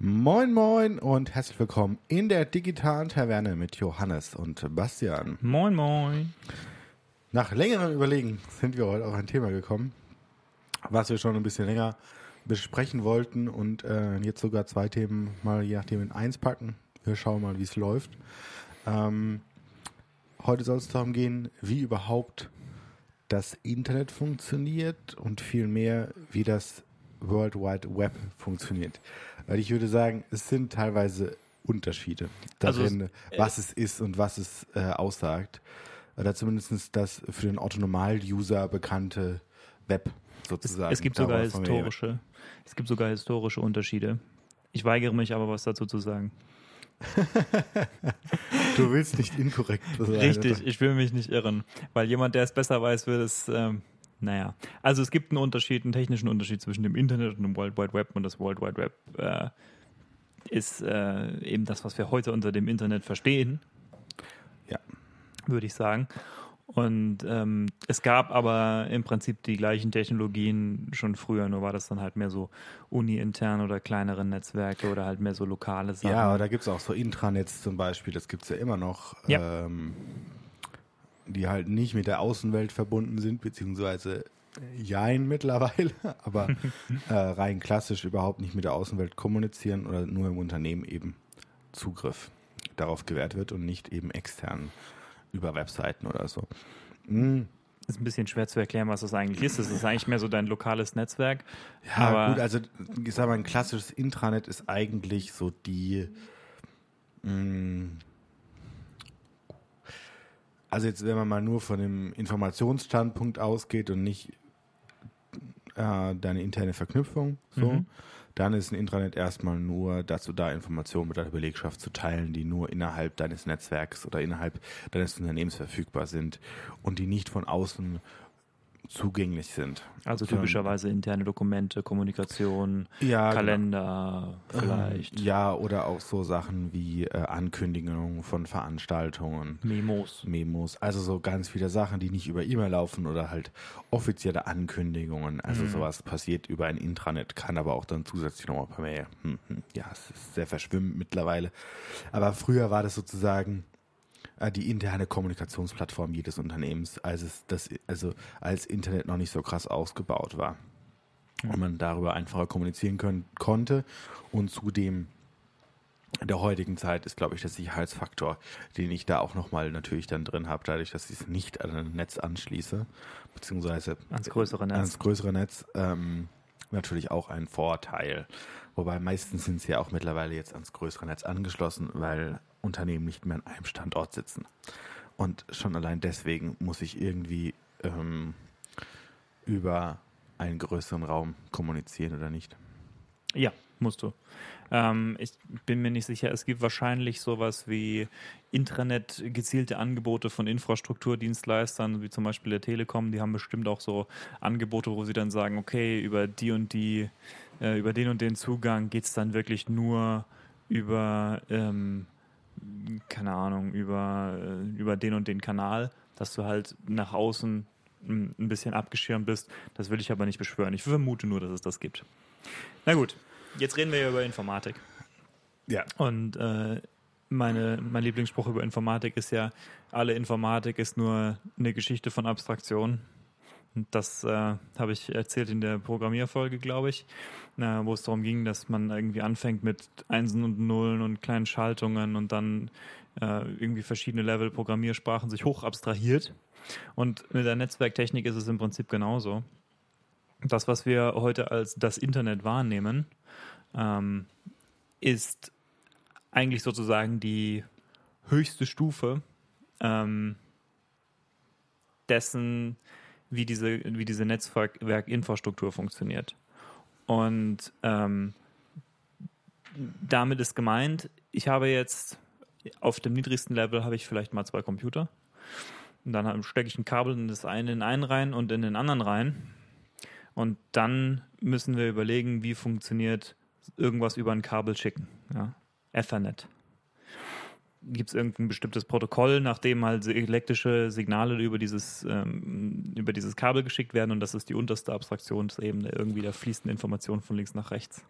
Moin Moin und herzlich willkommen in der digitalen Taverne mit Johannes und Bastian. Moin Moin. Nach längerem Überlegen sind wir heute auf ein Thema gekommen, was wir schon ein bisschen länger besprechen wollten und äh, jetzt sogar zwei Themen mal je nachdem in eins packen. Wir schauen mal, wie es läuft. Ähm, heute soll es darum gehen, wie überhaupt das Internet funktioniert und vielmehr, wie das World Wide Web funktioniert. Weil ich würde sagen, es sind teilweise Unterschiede darin, also es, was es ist und was es äh, aussagt. Oder zumindest das für den Autonormal-User bekannte Web sozusagen. Es, es gibt sogar historische, es gibt sogar historische Unterschiede. Ich weigere mich aber, was dazu zu sagen. du willst nicht inkorrekt sein. Richtig, ich will mich nicht irren. Weil jemand, der es besser weiß, wird es ähm, naja, also es gibt einen Unterschied, einen technischen Unterschied zwischen dem Internet und dem World Wide Web und das World Wide Web äh, ist äh, eben das, was wir heute unter dem Internet verstehen. Ja. Würde ich sagen. Und ähm, es gab aber im Prinzip die gleichen Technologien schon früher, nur war das dann halt mehr so uni-intern oder kleinere Netzwerke oder halt mehr so lokale Sachen. Ja, aber da gibt es auch so Intranets zum Beispiel, das gibt es ja immer noch. Ja. Ähm, die halt nicht mit der Außenwelt verbunden sind, beziehungsweise äh, jein mittlerweile, aber äh, rein klassisch überhaupt nicht mit der Außenwelt kommunizieren oder nur im Unternehmen eben Zugriff darauf gewährt wird und nicht eben extern über Webseiten oder so. Mhm. Ist ein bisschen schwer zu erklären, was das eigentlich ist. Das ist eigentlich mehr so dein lokales Netzwerk. Ja, gut, also ich sag mal, ein klassisches Intranet ist eigentlich so die mh, mm, also jetzt, wenn man mal nur von dem Informationsstandpunkt ausgeht und nicht äh, deine interne Verknüpfung, so, mhm. dann ist ein Intranet erstmal nur dazu da, Informationen mit deiner Belegschaft zu teilen, die nur innerhalb deines Netzwerks oder innerhalb deines Unternehmens verfügbar sind und die nicht von außen zugänglich sind. Also typischerweise interne Dokumente, Kommunikation, ja, genau. Kalender genau. vielleicht. Ja, oder auch so Sachen wie äh, Ankündigungen von Veranstaltungen. Memos. Memos. Also so ganz viele Sachen, die nicht über E-Mail laufen oder halt offizielle Ankündigungen. Also mhm. sowas passiert über ein Intranet, kann aber auch dann zusätzlich nochmal per Mail. Hm, hm. Ja, es ist sehr verschwimmend mittlerweile. Aber früher war das sozusagen die interne Kommunikationsplattform jedes Unternehmens, als es das, also als Internet noch nicht so krass ausgebaut war. Und man darüber einfacher kommunizieren können, konnte. Und zudem der heutigen Zeit ist, glaube ich, der Sicherheitsfaktor, den ich da auch nochmal natürlich dann drin habe, dadurch, dass ich es nicht an ein Netz anschließe, beziehungsweise ans größere Netz, ans größere Netz ähm, natürlich auch ein Vorteil. Wobei meistens sind sie ja auch mittlerweile jetzt ans größere Netz angeschlossen, weil Unternehmen nicht mehr an einem Standort sitzen. Und schon allein deswegen muss ich irgendwie ähm, über einen größeren Raum kommunizieren oder nicht. Ja, musst du. Ähm, ich bin mir nicht sicher, es gibt wahrscheinlich sowas wie Intranet gezielte Angebote von Infrastrukturdienstleistern, wie zum Beispiel der Telekom, die haben bestimmt auch so Angebote, wo sie dann sagen, okay, über die und die, äh, über den und den Zugang geht es dann wirklich nur über ähm, keine Ahnung, über, äh, über den und den Kanal, dass du halt nach außen ein bisschen abgeschirmt bist. Das will ich aber nicht beschwören. Ich vermute nur, dass es das gibt. Na gut, jetzt reden wir ja über Informatik. Ja. Und äh, meine, mein Lieblingsspruch über Informatik ist ja, alle Informatik ist nur eine Geschichte von Abstraktion. Das äh, habe ich erzählt in der Programmierfolge, glaube ich, äh, wo es darum ging, dass man irgendwie anfängt mit Einsen und Nullen und kleinen Schaltungen und dann äh, irgendwie verschiedene Level Programmiersprachen sich hoch abstrahiert. Und mit der Netzwerktechnik ist es im Prinzip genauso. Das, was wir heute als das Internet wahrnehmen, ähm, ist eigentlich sozusagen die höchste Stufe ähm, dessen, wie diese, wie diese Netzwerkinfrastruktur funktioniert. Und ähm, damit ist gemeint, ich habe jetzt auf dem niedrigsten Level habe ich vielleicht mal zwei Computer. Und dann stecke ich ein Kabel in das eine in einen rein und in den anderen rein. Und dann müssen wir überlegen, wie funktioniert irgendwas über ein Kabel schicken. Ja? Ethernet gibt es irgendein bestimmtes Protokoll, nachdem halt elektrische Signale über dieses, ähm, über dieses Kabel geschickt werden und das ist die unterste Abstraktionsebene irgendwie, da fließt eine Information von links nach rechts.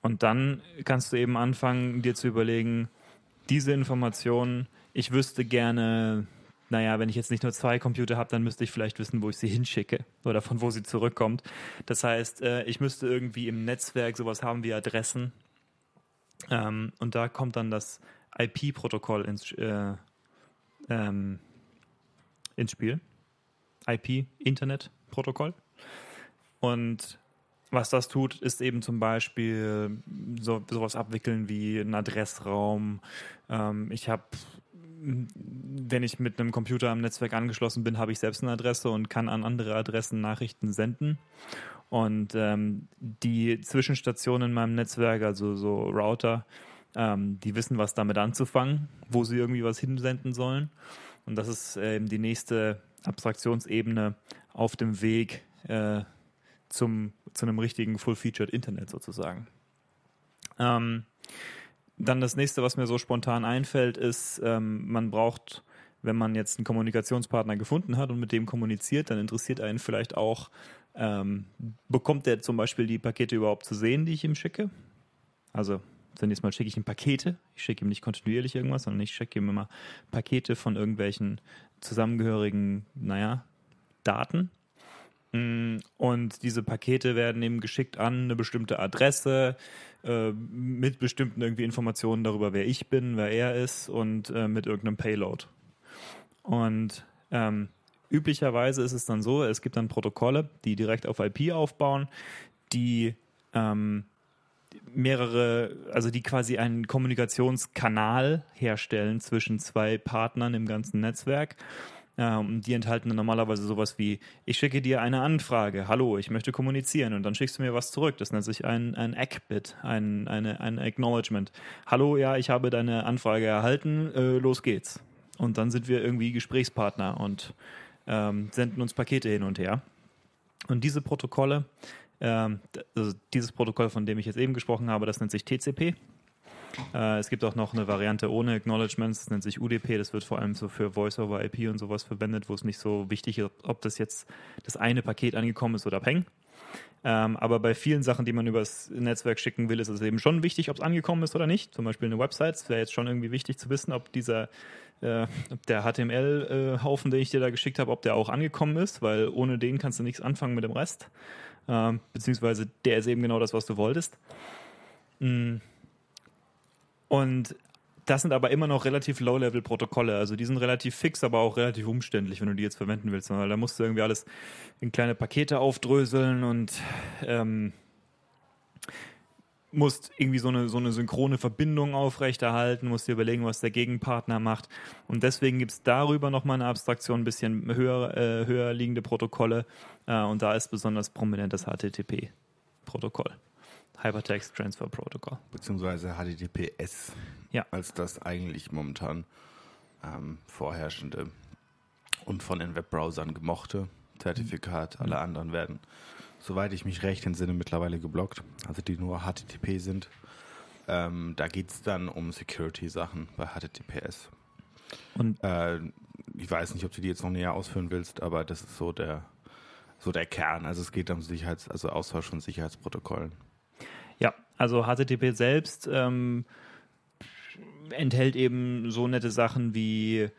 Und dann kannst du eben anfangen, dir zu überlegen, diese Informationen, ich wüsste gerne, naja, wenn ich jetzt nicht nur zwei Computer habe, dann müsste ich vielleicht wissen, wo ich sie hinschicke oder von wo sie zurückkommt. Das heißt, äh, ich müsste irgendwie im Netzwerk sowas haben wie Adressen. Ähm, und da kommt dann das IP-Protokoll ins, äh, ähm, ins Spiel. IP-Internet-Protokoll. Und was das tut, ist eben zum Beispiel so, sowas abwickeln wie ein Adressraum. Ähm, ich habe, wenn ich mit einem Computer am Netzwerk angeschlossen bin, habe ich selbst eine Adresse und kann an andere Adressen Nachrichten senden. Und ähm, die Zwischenstationen in meinem Netzwerk, also so Router, ähm, die wissen, was damit anzufangen, wo sie irgendwie was hinsenden sollen. Und das ist eben die nächste Abstraktionsebene auf dem Weg äh, zum, zu einem richtigen Full-Featured Internet sozusagen. Ähm, dann das nächste, was mir so spontan einfällt, ist, ähm, man braucht, wenn man jetzt einen Kommunikationspartner gefunden hat und mit dem kommuniziert, dann interessiert einen vielleicht auch, ähm, bekommt der zum Beispiel die Pakete überhaupt zu sehen, die ich ihm schicke? Also zunächst mal schicke ich ihm Pakete. Ich schicke ihm nicht kontinuierlich irgendwas, sondern ich schicke ihm immer Pakete von irgendwelchen zusammengehörigen, naja, Daten. Mm, und diese Pakete werden eben geschickt an eine bestimmte Adresse äh, mit bestimmten irgendwie Informationen darüber, wer ich bin, wer er ist und äh, mit irgendeinem Payload. Und ähm, üblicherweise ist es dann so, es gibt dann Protokolle, die direkt auf IP aufbauen, die ähm, mehrere, also die quasi einen Kommunikationskanal herstellen zwischen zwei Partnern im ganzen Netzwerk ähm, die enthalten normalerweise sowas wie, ich schicke dir eine Anfrage, hallo, ich möchte kommunizieren und dann schickst du mir was zurück. Das nennt sich ein, ein ACK-Bit, ein, eine, ein Acknowledgement. Hallo, ja, ich habe deine Anfrage erhalten, äh, los geht's. Und dann sind wir irgendwie Gesprächspartner und ähm, senden uns Pakete hin und her. Und diese Protokolle, ähm, also dieses Protokoll, von dem ich jetzt eben gesprochen habe, das nennt sich TCP. Äh, es gibt auch noch eine Variante ohne Acknowledgements, das nennt sich UDP. Das wird vor allem so für Voice-over-IP und sowas verwendet, wo es nicht so wichtig ist, ob das jetzt das eine Paket angekommen ist oder Peng. Ähm, aber bei vielen Sachen, die man übers Netzwerk schicken will, ist es eben schon wichtig, ob es angekommen ist oder nicht. Zum Beispiel eine Website. Es wäre jetzt schon irgendwie wichtig zu wissen, ob dieser äh, der HTML-Haufen, den ich dir da geschickt habe, ob der auch angekommen ist, weil ohne den kannst du nichts anfangen mit dem Rest. Ähm, beziehungsweise der ist eben genau das, was du wolltest. Mhm. Und das sind aber immer noch relativ Low-Level-Protokolle. Also die sind relativ fix, aber auch relativ umständlich, wenn du die jetzt verwenden willst. Weil da musst du irgendwie alles in kleine Pakete aufdröseln und ähm, musst irgendwie so eine, so eine synchrone Verbindung aufrechterhalten, musst dir überlegen, was der Gegenpartner macht. Und deswegen gibt es darüber nochmal eine Abstraktion, ein bisschen höher, äh, höher liegende Protokolle. Äh, und da ist besonders prominent das HTTP-Protokoll. Hypertext Transfer Protocol. Beziehungsweise HTTPS ja. als das eigentlich momentan ähm, vorherrschende und von den Webbrowsern gemochte Zertifikat. Mhm. Alle anderen werden, soweit ich mich recht entsinne, mittlerweile geblockt, also die nur HTTP sind. Ähm, da geht es dann um Security-Sachen bei HTTPS. Und äh, ich weiß nicht, ob du die jetzt noch näher ausführen willst, aber das ist so der, so der Kern. Also es geht um Sicherheits-, also Austausch von Sicherheitsprotokollen. Ja, also HTTP selbst ähm, enthält eben so nette Sachen wie,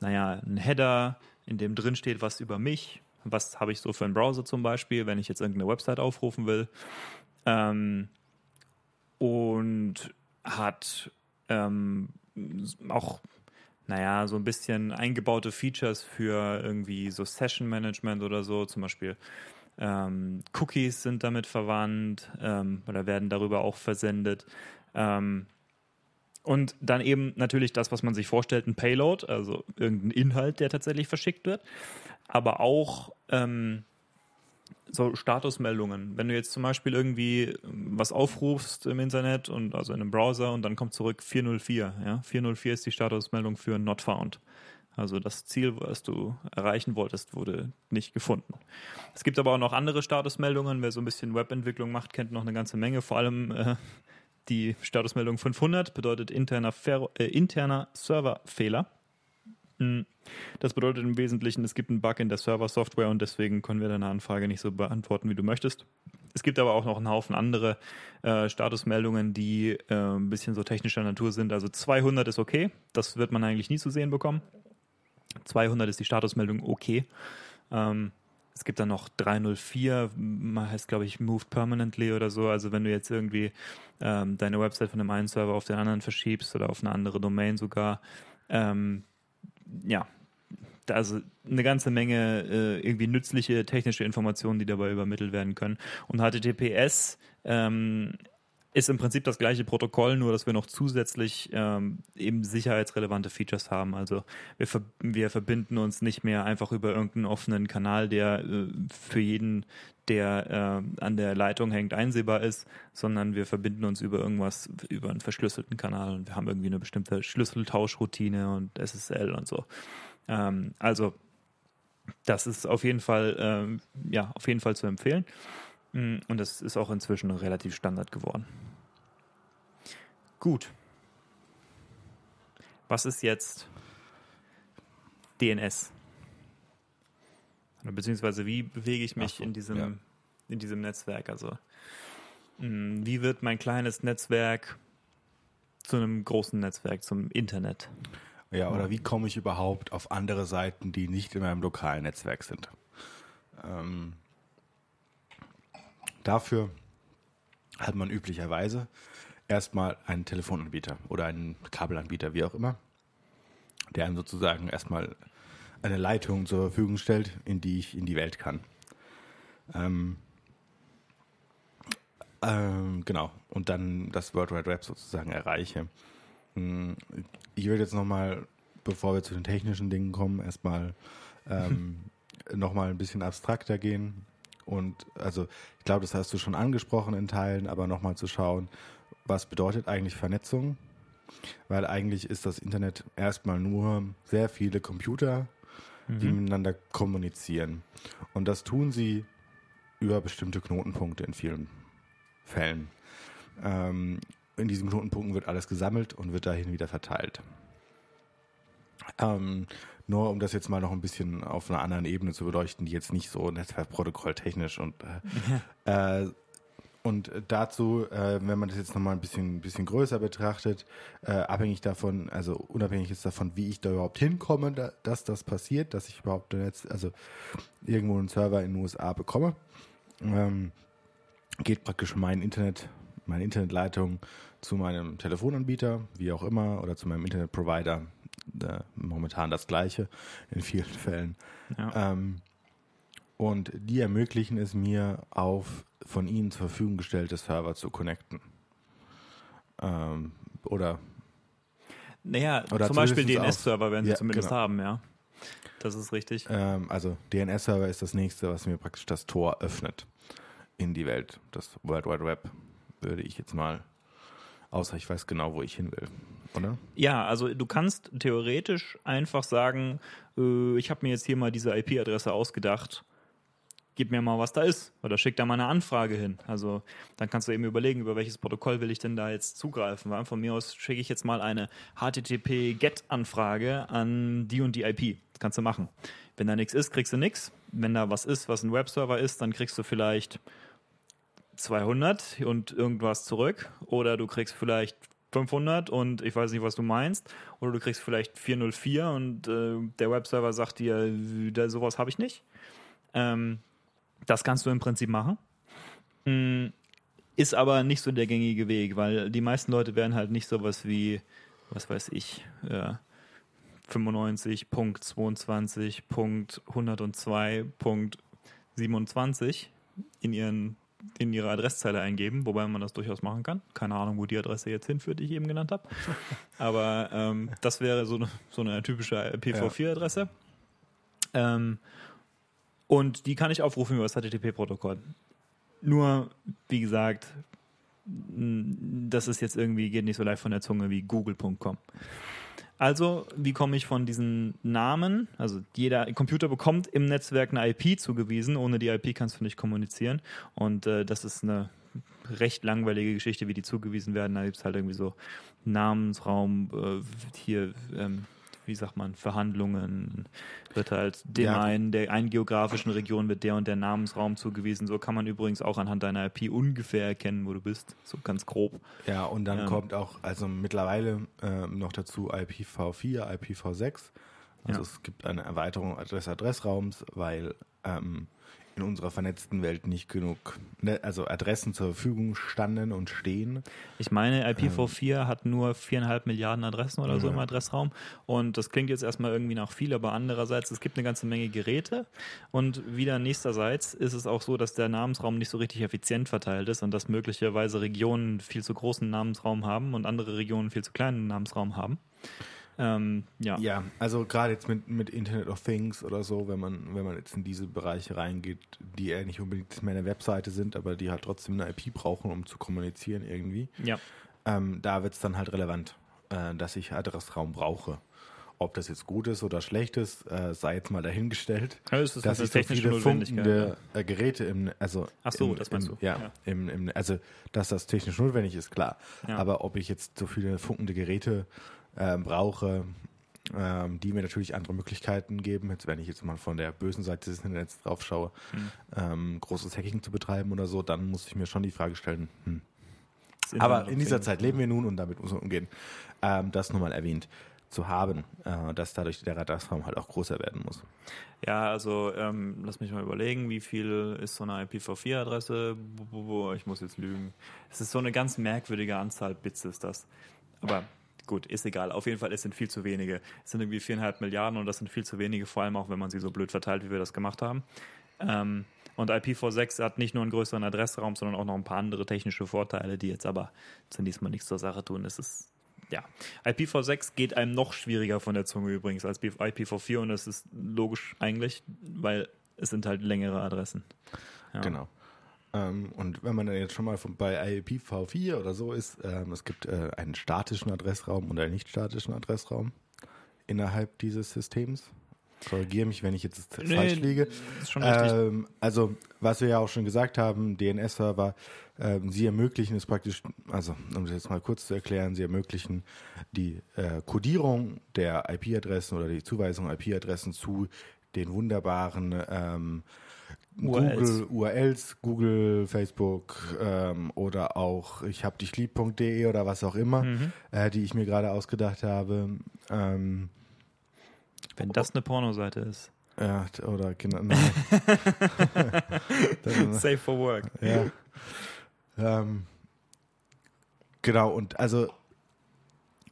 naja, ein Header, in dem drin steht was über mich. Was habe ich so für einen Browser zum Beispiel, wenn ich jetzt irgendeine Website aufrufen will. Ähm, und hat ähm, auch, naja, so ein bisschen eingebaute Features für irgendwie so Session Management oder so. Zum Beispiel ähm, Cookies sind damit verwandt ähm, oder werden darüber auch versendet. Ähm, und dann eben natürlich das, was man sich vorstellt, ein Payload, also irgendein Inhalt, der tatsächlich verschickt wird. Aber auch ähm, so Statusmeldungen. Wenn du jetzt zum Beispiel irgendwie was aufrufst im Internet und also in einem Browser und dann kommt zurück 404. Ja? 404 ist die Statusmeldung für Not Found. Also das Ziel, was du erreichen wolltest, wurde nicht gefunden. Es gibt aber auch noch andere Statusmeldungen. Wer so ein bisschen Webentwicklung macht, kennt noch eine ganze Menge. Vor allem äh, die Statusmeldung 500 bedeutet interner, äh, interner Serverfehler. Hm, das bedeutet im Wesentlichen, es gibt einen Bug in der Server-Software und deswegen können wir deine Anfrage nicht so beantworten, wie du möchtest. Es gibt aber auch noch einen Haufen andere äh, Statusmeldungen, die äh, ein bisschen so technischer Natur sind. Also 200 ist okay, das wird man eigentlich nie zu sehen bekommen. 200 ist die Statusmeldung okay. Ähm, es gibt dann noch 304, heißt glaube ich Moved Permanently oder so. Also wenn du jetzt irgendwie ähm, deine Website von dem einen Server auf den anderen verschiebst oder auf eine andere Domain sogar, ähm, ja, also eine ganze Menge äh, irgendwie nützliche technische Informationen, die dabei übermittelt werden können. Und HTTPS ähm, ist im Prinzip das gleiche Protokoll, nur dass wir noch zusätzlich ähm, eben sicherheitsrelevante Features haben. Also wir, ver wir verbinden uns nicht mehr einfach über irgendeinen offenen Kanal, der äh, für jeden, der äh, an der Leitung hängt, einsehbar ist, sondern wir verbinden uns über irgendwas, über einen verschlüsselten Kanal und wir haben irgendwie eine bestimmte Schlüsseltauschroutine und SSL und so. Ähm, also das ist auf jeden Fall, ähm, ja, auf jeden Fall zu empfehlen. Mm, und das ist auch inzwischen relativ Standard geworden. Gut. Was ist jetzt DNS? Beziehungsweise wie bewege ich mich so, in, diesem, ja. in diesem Netzwerk? Also mm, wie wird mein kleines Netzwerk zu einem großen Netzwerk, zum Internet? Ja, oder wie komme ich überhaupt auf andere Seiten, die nicht in meinem lokalen Netzwerk sind? Ähm, dafür hat man üblicherweise erstmal einen Telefonanbieter oder einen Kabelanbieter, wie auch immer, der einem sozusagen erstmal eine Leitung zur Verfügung stellt, in die ich in die Welt kann. Ähm, ähm, genau. Und dann das World Wide Web sozusagen erreiche. Hm, ich würde jetzt nochmal, bevor wir zu den technischen Dingen kommen, erstmal ähm, nochmal ein bisschen abstrakter gehen. Und also ich glaube, das hast du schon angesprochen in Teilen, aber nochmal zu schauen, was bedeutet eigentlich Vernetzung? Weil eigentlich ist das Internet erstmal nur sehr viele Computer, mhm. die miteinander kommunizieren. Und das tun sie über bestimmte Knotenpunkte in vielen Fällen. Ähm, in diesen Knotenpunkten wird alles gesammelt und wird dahin wieder verteilt. Ähm, nur um das jetzt mal noch ein bisschen auf einer anderen Ebene zu beleuchten, die jetzt nicht so netzwerkprotokolltechnisch und äh, äh, und dazu, äh, wenn man das jetzt nochmal ein bisschen, bisschen größer betrachtet, äh, abhängig davon, also unabhängig ist davon, wie ich da überhaupt hinkomme, da, dass das passiert, dass ich überhaupt jetzt, also irgendwo einen Server in den USA bekomme, ähm, geht praktisch mein Internet, meine Internetleitung zu meinem Telefonanbieter, wie auch immer, oder zu meinem Internetprovider. Äh, momentan das gleiche in vielen Fällen. Ja. Ähm, und die ermöglichen es mir, auf von ihnen zur Verfügung gestellte Server zu connecten. Ähm, oder naja, oder zum Beispiel DNS-Server werden sie ja, zumindest genau. haben, ja. Das ist richtig. Ähm, also DNS-Server ist das nächste, was mir praktisch das Tor öffnet in die Welt. Das World Wide Web würde ich jetzt mal Außer ich weiß genau, wo ich hin will, oder? Ja, also du kannst theoretisch einfach sagen, äh, ich habe mir jetzt hier mal diese IP-Adresse ausgedacht, gib mir mal, was da ist. Oder schick da mal eine Anfrage hin. Also dann kannst du eben überlegen, über welches Protokoll will ich denn da jetzt zugreifen. Weil von mir aus schicke ich jetzt mal eine HTTP-GET-Anfrage an die und die IP. Das kannst du machen. Wenn da nichts ist, kriegst du nichts. Wenn da was ist, was ein Webserver ist, dann kriegst du vielleicht 200 und irgendwas zurück oder du kriegst vielleicht 500 und ich weiß nicht, was du meinst. Oder du kriegst vielleicht 404 und äh, der Webserver sagt dir, da, sowas habe ich nicht. Ähm, das kannst du im Prinzip machen. Mhm. Ist aber nicht so der gängige Weg, weil die meisten Leute werden halt nicht sowas wie, was weiß ich, äh, 95.22.102.27 in ihren in ihre Adresszeile eingeben, wobei man das durchaus machen kann. Keine Ahnung, wo die Adresse jetzt hinführt, die ich eben genannt habe. Aber ähm, das wäre so eine, so eine typische PV4-Adresse. Ähm, und die kann ich aufrufen über das HTTP-Protokoll. Nur, wie gesagt, das ist jetzt irgendwie, geht nicht so leicht von der Zunge wie google.com. Also, wie komme ich von diesen Namen? Also, jeder Computer bekommt im Netzwerk eine IP zugewiesen. Ohne die IP kannst du nicht kommunizieren. Und äh, das ist eine recht langweilige Geschichte, wie die zugewiesen werden. Da gibt es halt irgendwie so Namensraum, äh, hier, ähm, wie sagt man, Verhandlungen, wird halt dem Ja. einen, der einen geografischen Region wird der und der Namensraum zugewiesen. So kann man übrigens auch anhand deiner IP ungefähr erkennen, wo du bist. So ganz grob. Ja, und dann Ähm. kommt auch, also mittlerweile ähm, noch dazu IPv4, IPv6. Also Ja. es gibt eine Erweiterung des Adressraums, weil ähm, in unserer vernetzten Welt nicht genug, ne, also Adressen zur Verfügung standen und stehen. Ich meine, IPv4 hat nur viereinhalb Milliarden Adressen oder so Ja. im Adressraum. Und das klingt jetzt erstmal irgendwie nach viel, aber andererseits, es gibt eine ganze Menge Geräte. Und wieder nächsterseits ist es auch so, dass der Namensraum nicht so richtig effizient verteilt ist und dass möglicherweise Regionen viel zu großen Namensraum haben und andere Regionen viel zu kleinen Namensraum haben. Ähm, ja. Ja, also gerade jetzt mit, mit Internet of Things oder so, wenn man, wenn man jetzt in diese Bereiche reingeht, die ja nicht unbedingt mehr eine Webseite sind, aber die halt trotzdem eine IP brauchen, um zu kommunizieren irgendwie. ja. Ähm, da wird es dann halt relevant, äh, dass ich Adressraum brauche. Ob das jetzt gut ist oder schlecht ist, äh, sei jetzt mal dahingestellt. Ja, es ist dass ich so viele funkende äh, Geräte im, also Ach so, im, das meinst im, du. Ja, Ja. Im, im, also dass das technisch notwendig ist, klar. Ja. Aber ob ich jetzt so viele funkende Geräte ähm, brauche, ähm, die mir natürlich andere Möglichkeiten geben, jetzt wenn ich jetzt mal von der bösen Seite des Internets drauf schaue, Hm. ähm, großes Hacking zu betreiben oder so, dann muss ich mir schon die Frage stellen, hm, aber in dieser Zeit leben wir nun und damit muss man umgehen. Ähm, das nur mal erwähnt zu haben, äh, dass dadurch der Adressraum halt auch größer werden muss. Ja, also ähm, lass mich mal überlegen, wie viel ist so eine IPv4-Adresse? Ich muss jetzt lügen. Es ist so eine ganz merkwürdige Anzahl Bits ist das. Aber gut, ist egal. Auf jeden Fall, es sind viel zu wenige. Es sind irgendwie viereinhalb Milliarden und das sind viel zu wenige, vor allem auch, wenn man sie so blöd verteilt, wie wir das gemacht haben. Ähm, und IPv6 hat nicht nur einen größeren Adressraum, sondern auch noch ein paar andere technische Vorteile, die jetzt aber zunächst mal nichts zur Sache tun. Es ist ja, IPv6 geht einem noch schwieriger von der Zunge übrigens als IPv4 und das ist logisch eigentlich, weil es sind halt längere Adressen. Ja. Genau. Ähm, und wenn man dann jetzt schon mal von, bei IPv4 oder so ist, ähm, es gibt äh, einen statischen Adressraum und einen nicht statischen Adressraum innerhalb dieses Systems. Korrigiere mich, wenn ich jetzt Nee, falsch liege. Ähm, also, was wir ja auch schon gesagt haben, DNS-Server, ähm, sie ermöglichen es praktisch, also um das jetzt mal kurz zu erklären, sie ermöglichen die äh, Codierung der IP-Adressen oder die Zuweisung IP-Adressen zu den wunderbaren ähm. Google URLs, Google, Facebook ähm, oder auch ich hab dich lieb.de oder was auch immer, Mhm. äh, die ich mir gerade ausgedacht habe. Ähm, Wenn das eine Pornoseite ist. ja, oder genau. nein. Dann- Safe for work. Ja. ähm, genau, und also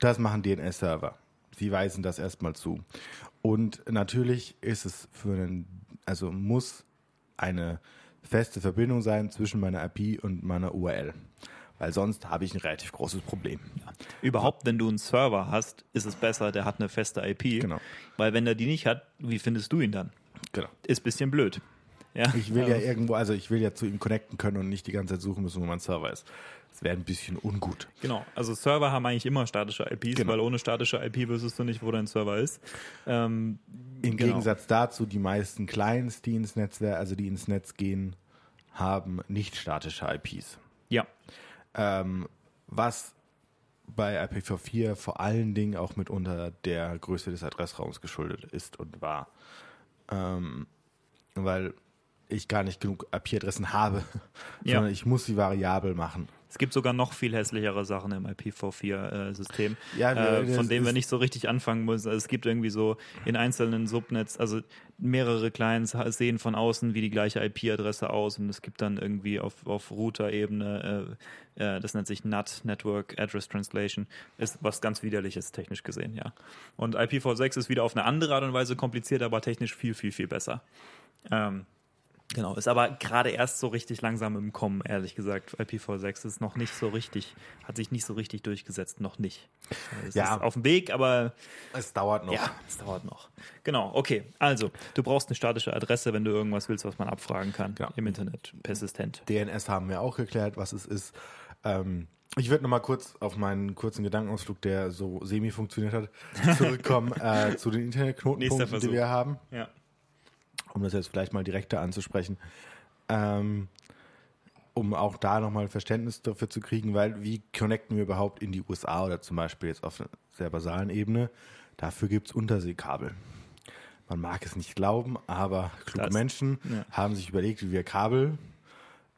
das machen DNS-Server. Sie weisen das erstmal zu. Und natürlich ist es für einen, also muss eine feste Verbindung sein zwischen meiner IP und meiner URL. Weil sonst habe ich ein relativ großes Problem. Überhaupt, wenn du einen Server hast, ist es besser, der hat eine feste IP. Genau. Weil wenn der die nicht hat, wie findest du ihn dann? Genau. Ist ein bisschen blöd. Ja, Ich will ja Also, irgendwo, also ich will ja zu ihm connecten können und nicht die ganze Zeit suchen müssen, wo mein Server ist. Das wäre ein bisschen ungut. Genau, also Server haben eigentlich immer statische IPs, Genau. weil ohne statische IP wüsstest du nicht, wo dein Server ist. Ähm, Im genau. Gegensatz dazu, die meisten Clients, die ins Netzwerk, also die ins Netz gehen, haben nicht statische IPs. Ja, Ähm, was bei IPv4 vor allen Dingen auch mitunter der Größe des Adressraums geschuldet ist und war. Ähm, weil ich gar nicht genug IP-Adressen habe, Ja. sondern ich muss sie variabel machen. Es gibt sogar noch viel hässlichere Sachen im IPv4-System, Ja, äh, von denen wir nicht so richtig anfangen müssen. Also es gibt irgendwie so in einzelnen Subnets, also mehrere Clients sehen von außen wie die gleiche IP-Adresse aus und es gibt dann irgendwie auf, auf Router-Ebene, äh, äh, das nennt sich NAT, Network Address Translation, ist was ganz widerliches technisch gesehen, ja. Und IPv6 ist wieder auf eine andere Art und Weise kompliziert, aber technisch viel, viel, viel besser. Ähm, Genau, ist aber gerade erst so richtig langsam im Kommen, ehrlich gesagt. IPv6 ist noch nicht so richtig, hat sich nicht so richtig durchgesetzt, noch nicht. Es Ja. ist auf dem Weg, aber Es dauert noch. ja, es dauert noch. Genau, okay. Also, du brauchst eine statische Adresse, wenn du irgendwas willst, was man abfragen kann Ja. im Internet, persistent. DNS haben wir auch geklärt, was es ist. Ähm, ich würde noch mal kurz auf meinen kurzen Gedankenausflug, der so semi funktioniert hat, zurückkommen äh, zu den Internetknotenpunkten, die wir haben, Ja. Um das jetzt vielleicht mal direkter anzusprechen. Ähm, um auch da nochmal Verständnis dafür zu kriegen, weil wie connecten wir überhaupt in die USA oder zum Beispiel jetzt auf einer sehr basalen Ebene? Dafür gibt es Unterseekabel. Man mag es nicht glauben, aber kluge Das- Menschen ja. haben sich überlegt, wie wir Kabel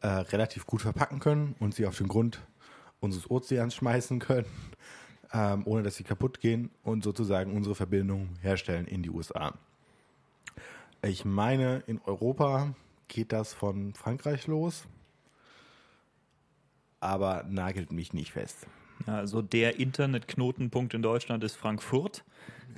äh, relativ gut verpacken können und sie auf den Grund unseres Ozeans schmeißen können, ähm, ohne dass sie kaputt gehen und sozusagen unsere Verbindung herstellen in die USA. Ich meine, in Europa geht das von Frankreich los, aber nagelt mich nicht fest. Ja, also der Internetknotenpunkt in Deutschland ist Frankfurt.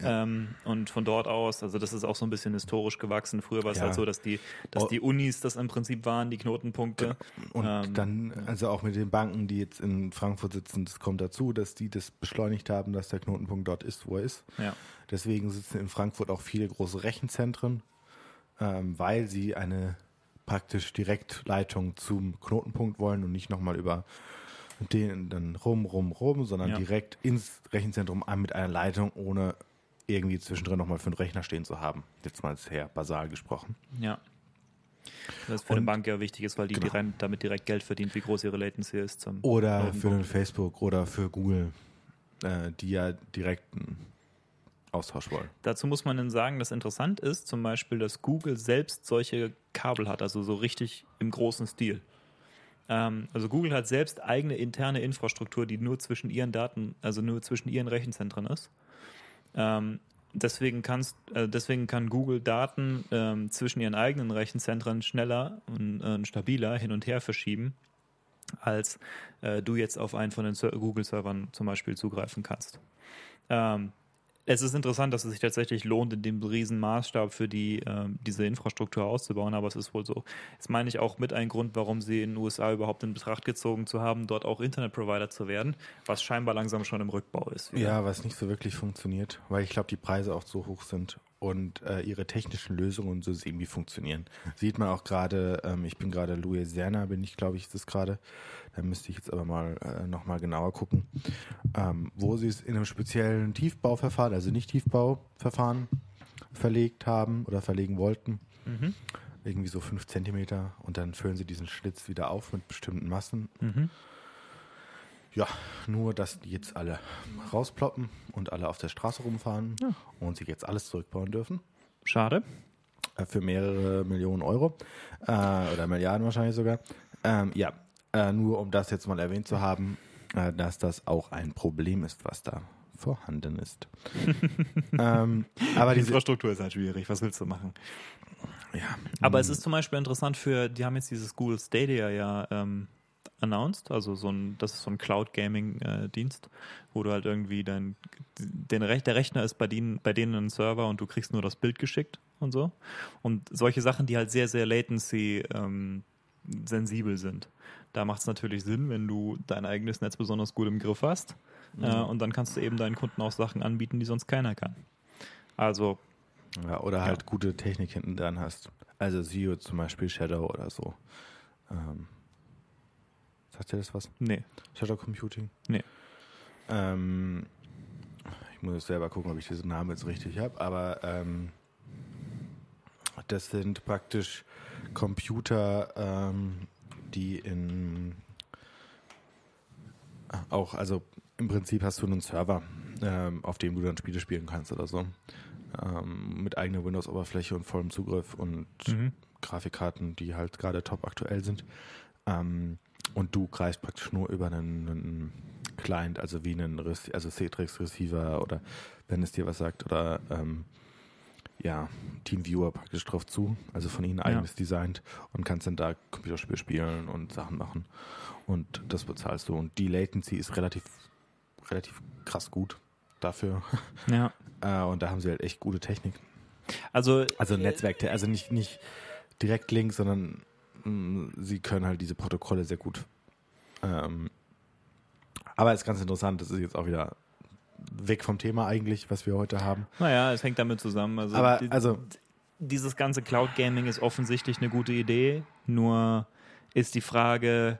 Ähm, und von dort aus, also das ist auch so ein bisschen historisch gewachsen. Früher war es Ja. halt so, dass die, dass Oh. die Unis das im Prinzip waren, die Knotenpunkte. Und Ähm, dann, also auch mit den Banken, die jetzt in Frankfurt sitzen, das kommt dazu, dass die das beschleunigt haben, dass der Knotenpunkt dort ist, wo er ist. Ja. Deswegen sitzen in Frankfurt auch viele große Rechenzentren, ähm, weil sie eine praktisch Direktleitung zum Knotenpunkt wollen und nicht nochmal über den dann rum, rum, rum, sondern Ja. direkt ins Rechenzentrum an mit einer Leitung, ohne irgendwie zwischendrin nochmal für einen Rechner stehen zu haben. Jetzt mal sehr basal gesprochen. Ja. Das für eine Und- Bank ja wichtig ist, weil die Genau. direkt, damit direkt Geld verdient, wie groß ihre Latency ist. Oder für einen Facebook oder für Google, äh, die ja direkten Austausch wollen. Dazu muss man dann sagen, dass interessant ist, zum Beispiel, dass Google selbst solche Kabel hat, also so richtig im großen Stil. Ähm, also Google hat selbst eigene interne Infrastruktur, die nur zwischen ihren Daten, also nur zwischen ihren Rechenzentren ist. Ähm, deswegen, kannst, äh, deswegen kann Google Daten ähm, zwischen ihren eigenen Rechenzentren schneller und äh, stabiler hin und her verschieben, als äh, du jetzt auf einen von den Ser Google-Servern zum Beispiel zugreifen kannst. Ähm, es ist interessant, dass es sich tatsächlich lohnt, in dem riesen Maßstab für die, ähm, diese Infrastruktur auszubauen, aber es ist wohl so. Das meine ich auch mit ein Grund, warum sie in den USA überhaupt in Betracht gezogen zu haben, dort auch Internetprovider zu werden, was scheinbar langsam schon im Rückbau ist. wieder. Ja, was nicht so wirklich funktioniert, weil ich glaube, die Preise auch so hoch sind und äh, ihre technischen Lösungen so irgendwie funktionieren. Sieht man auch gerade, ähm, ich bin gerade Louisiana, bin ich, glaube ich, ist das gerade. Da müsste ich jetzt aber mal äh, nochmal genauer gucken, ähm, wo sie es in einem speziellen Tiefbauverfahren, also nicht Tiefbauverfahren, verlegt haben oder verlegen wollten. Mhm. Irgendwie so fünf Zentimeter und dann füllen sie diesen Schlitz wieder auf mit bestimmten Massen Mhm. Ja, nur dass die jetzt alle rausploppen und alle auf der Straße rumfahren Ja. und sich jetzt alles zurückbauen dürfen. Schade. Äh, Für mehrere Millionen Euro. Äh, oder Milliarden wahrscheinlich sogar. Ähm, ja, äh, nur um das jetzt mal erwähnt zu haben, äh, dass das auch ein Problem ist, was da vorhanden ist. ähm, aber Die. Infrastruktur ist halt schwierig, was willst du machen? Ja, Aber es ist zum Beispiel interessant für, die haben jetzt dieses Google Stadia ja ähm, announced, also so ein, das ist so ein Cloud-Gaming-Dienst, wo du halt irgendwie dein, den Rech der Rechner ist bei denen, bei denen ein Server und du kriegst nur das Bild geschickt und so. Und solche Sachen, die halt sehr, sehr latency ähm, sensibel sind. Da macht es natürlich Sinn, wenn du dein eigenes Netz besonders gut im Griff hast. Äh, und dann kannst du eben deinen Kunden auch Sachen anbieten, die sonst keiner kann. Also, ja, oder halt gute Technik hinten dran hast. Also Zio zum Beispiel Shadow oder so. Ähm, sagt dir das was? nee. Shadow Computing? Nee. Ähm, ich muss jetzt selber gucken, ob ich diesen Namen jetzt richtig habe, aber ähm, das sind praktisch Computer, ähm, die in auch, also im Prinzip hast du einen Server, ähm, auf dem du dann Spiele spielen kannst oder so. Ähm, mit eigener Windows-Oberfläche und vollem Zugriff und Mhm. Grafikkarten, die halt gerade top aktuell sind. Ähm, und du greifst praktisch nur über einen, einen Client, also wie einen also Citrix Receiver oder wenn es dir was sagt oder ähm, ja, TeamViewer praktisch drauf zu, also von ihnen eigenes designt und kannst dann da Computerspiel spielen und Sachen machen. Und das bezahlst du. Und die Latency ist relativ, relativ krass gut dafür. Ja. Äh, und da haben sie halt echt gute Technik. Also, Also Netzwerk, also nicht, nicht direkt Link, sondern sie können halt diese Protokolle sehr gut. Ähm, aber es ist ganz interessant, das ist jetzt auch wieder weg vom Thema eigentlich, was wir heute haben. naja, es hängt damit zusammen. Also, Aber die- also dieses ganze Cloud Gaming ist offensichtlich eine gute Idee, nur ist die Frage,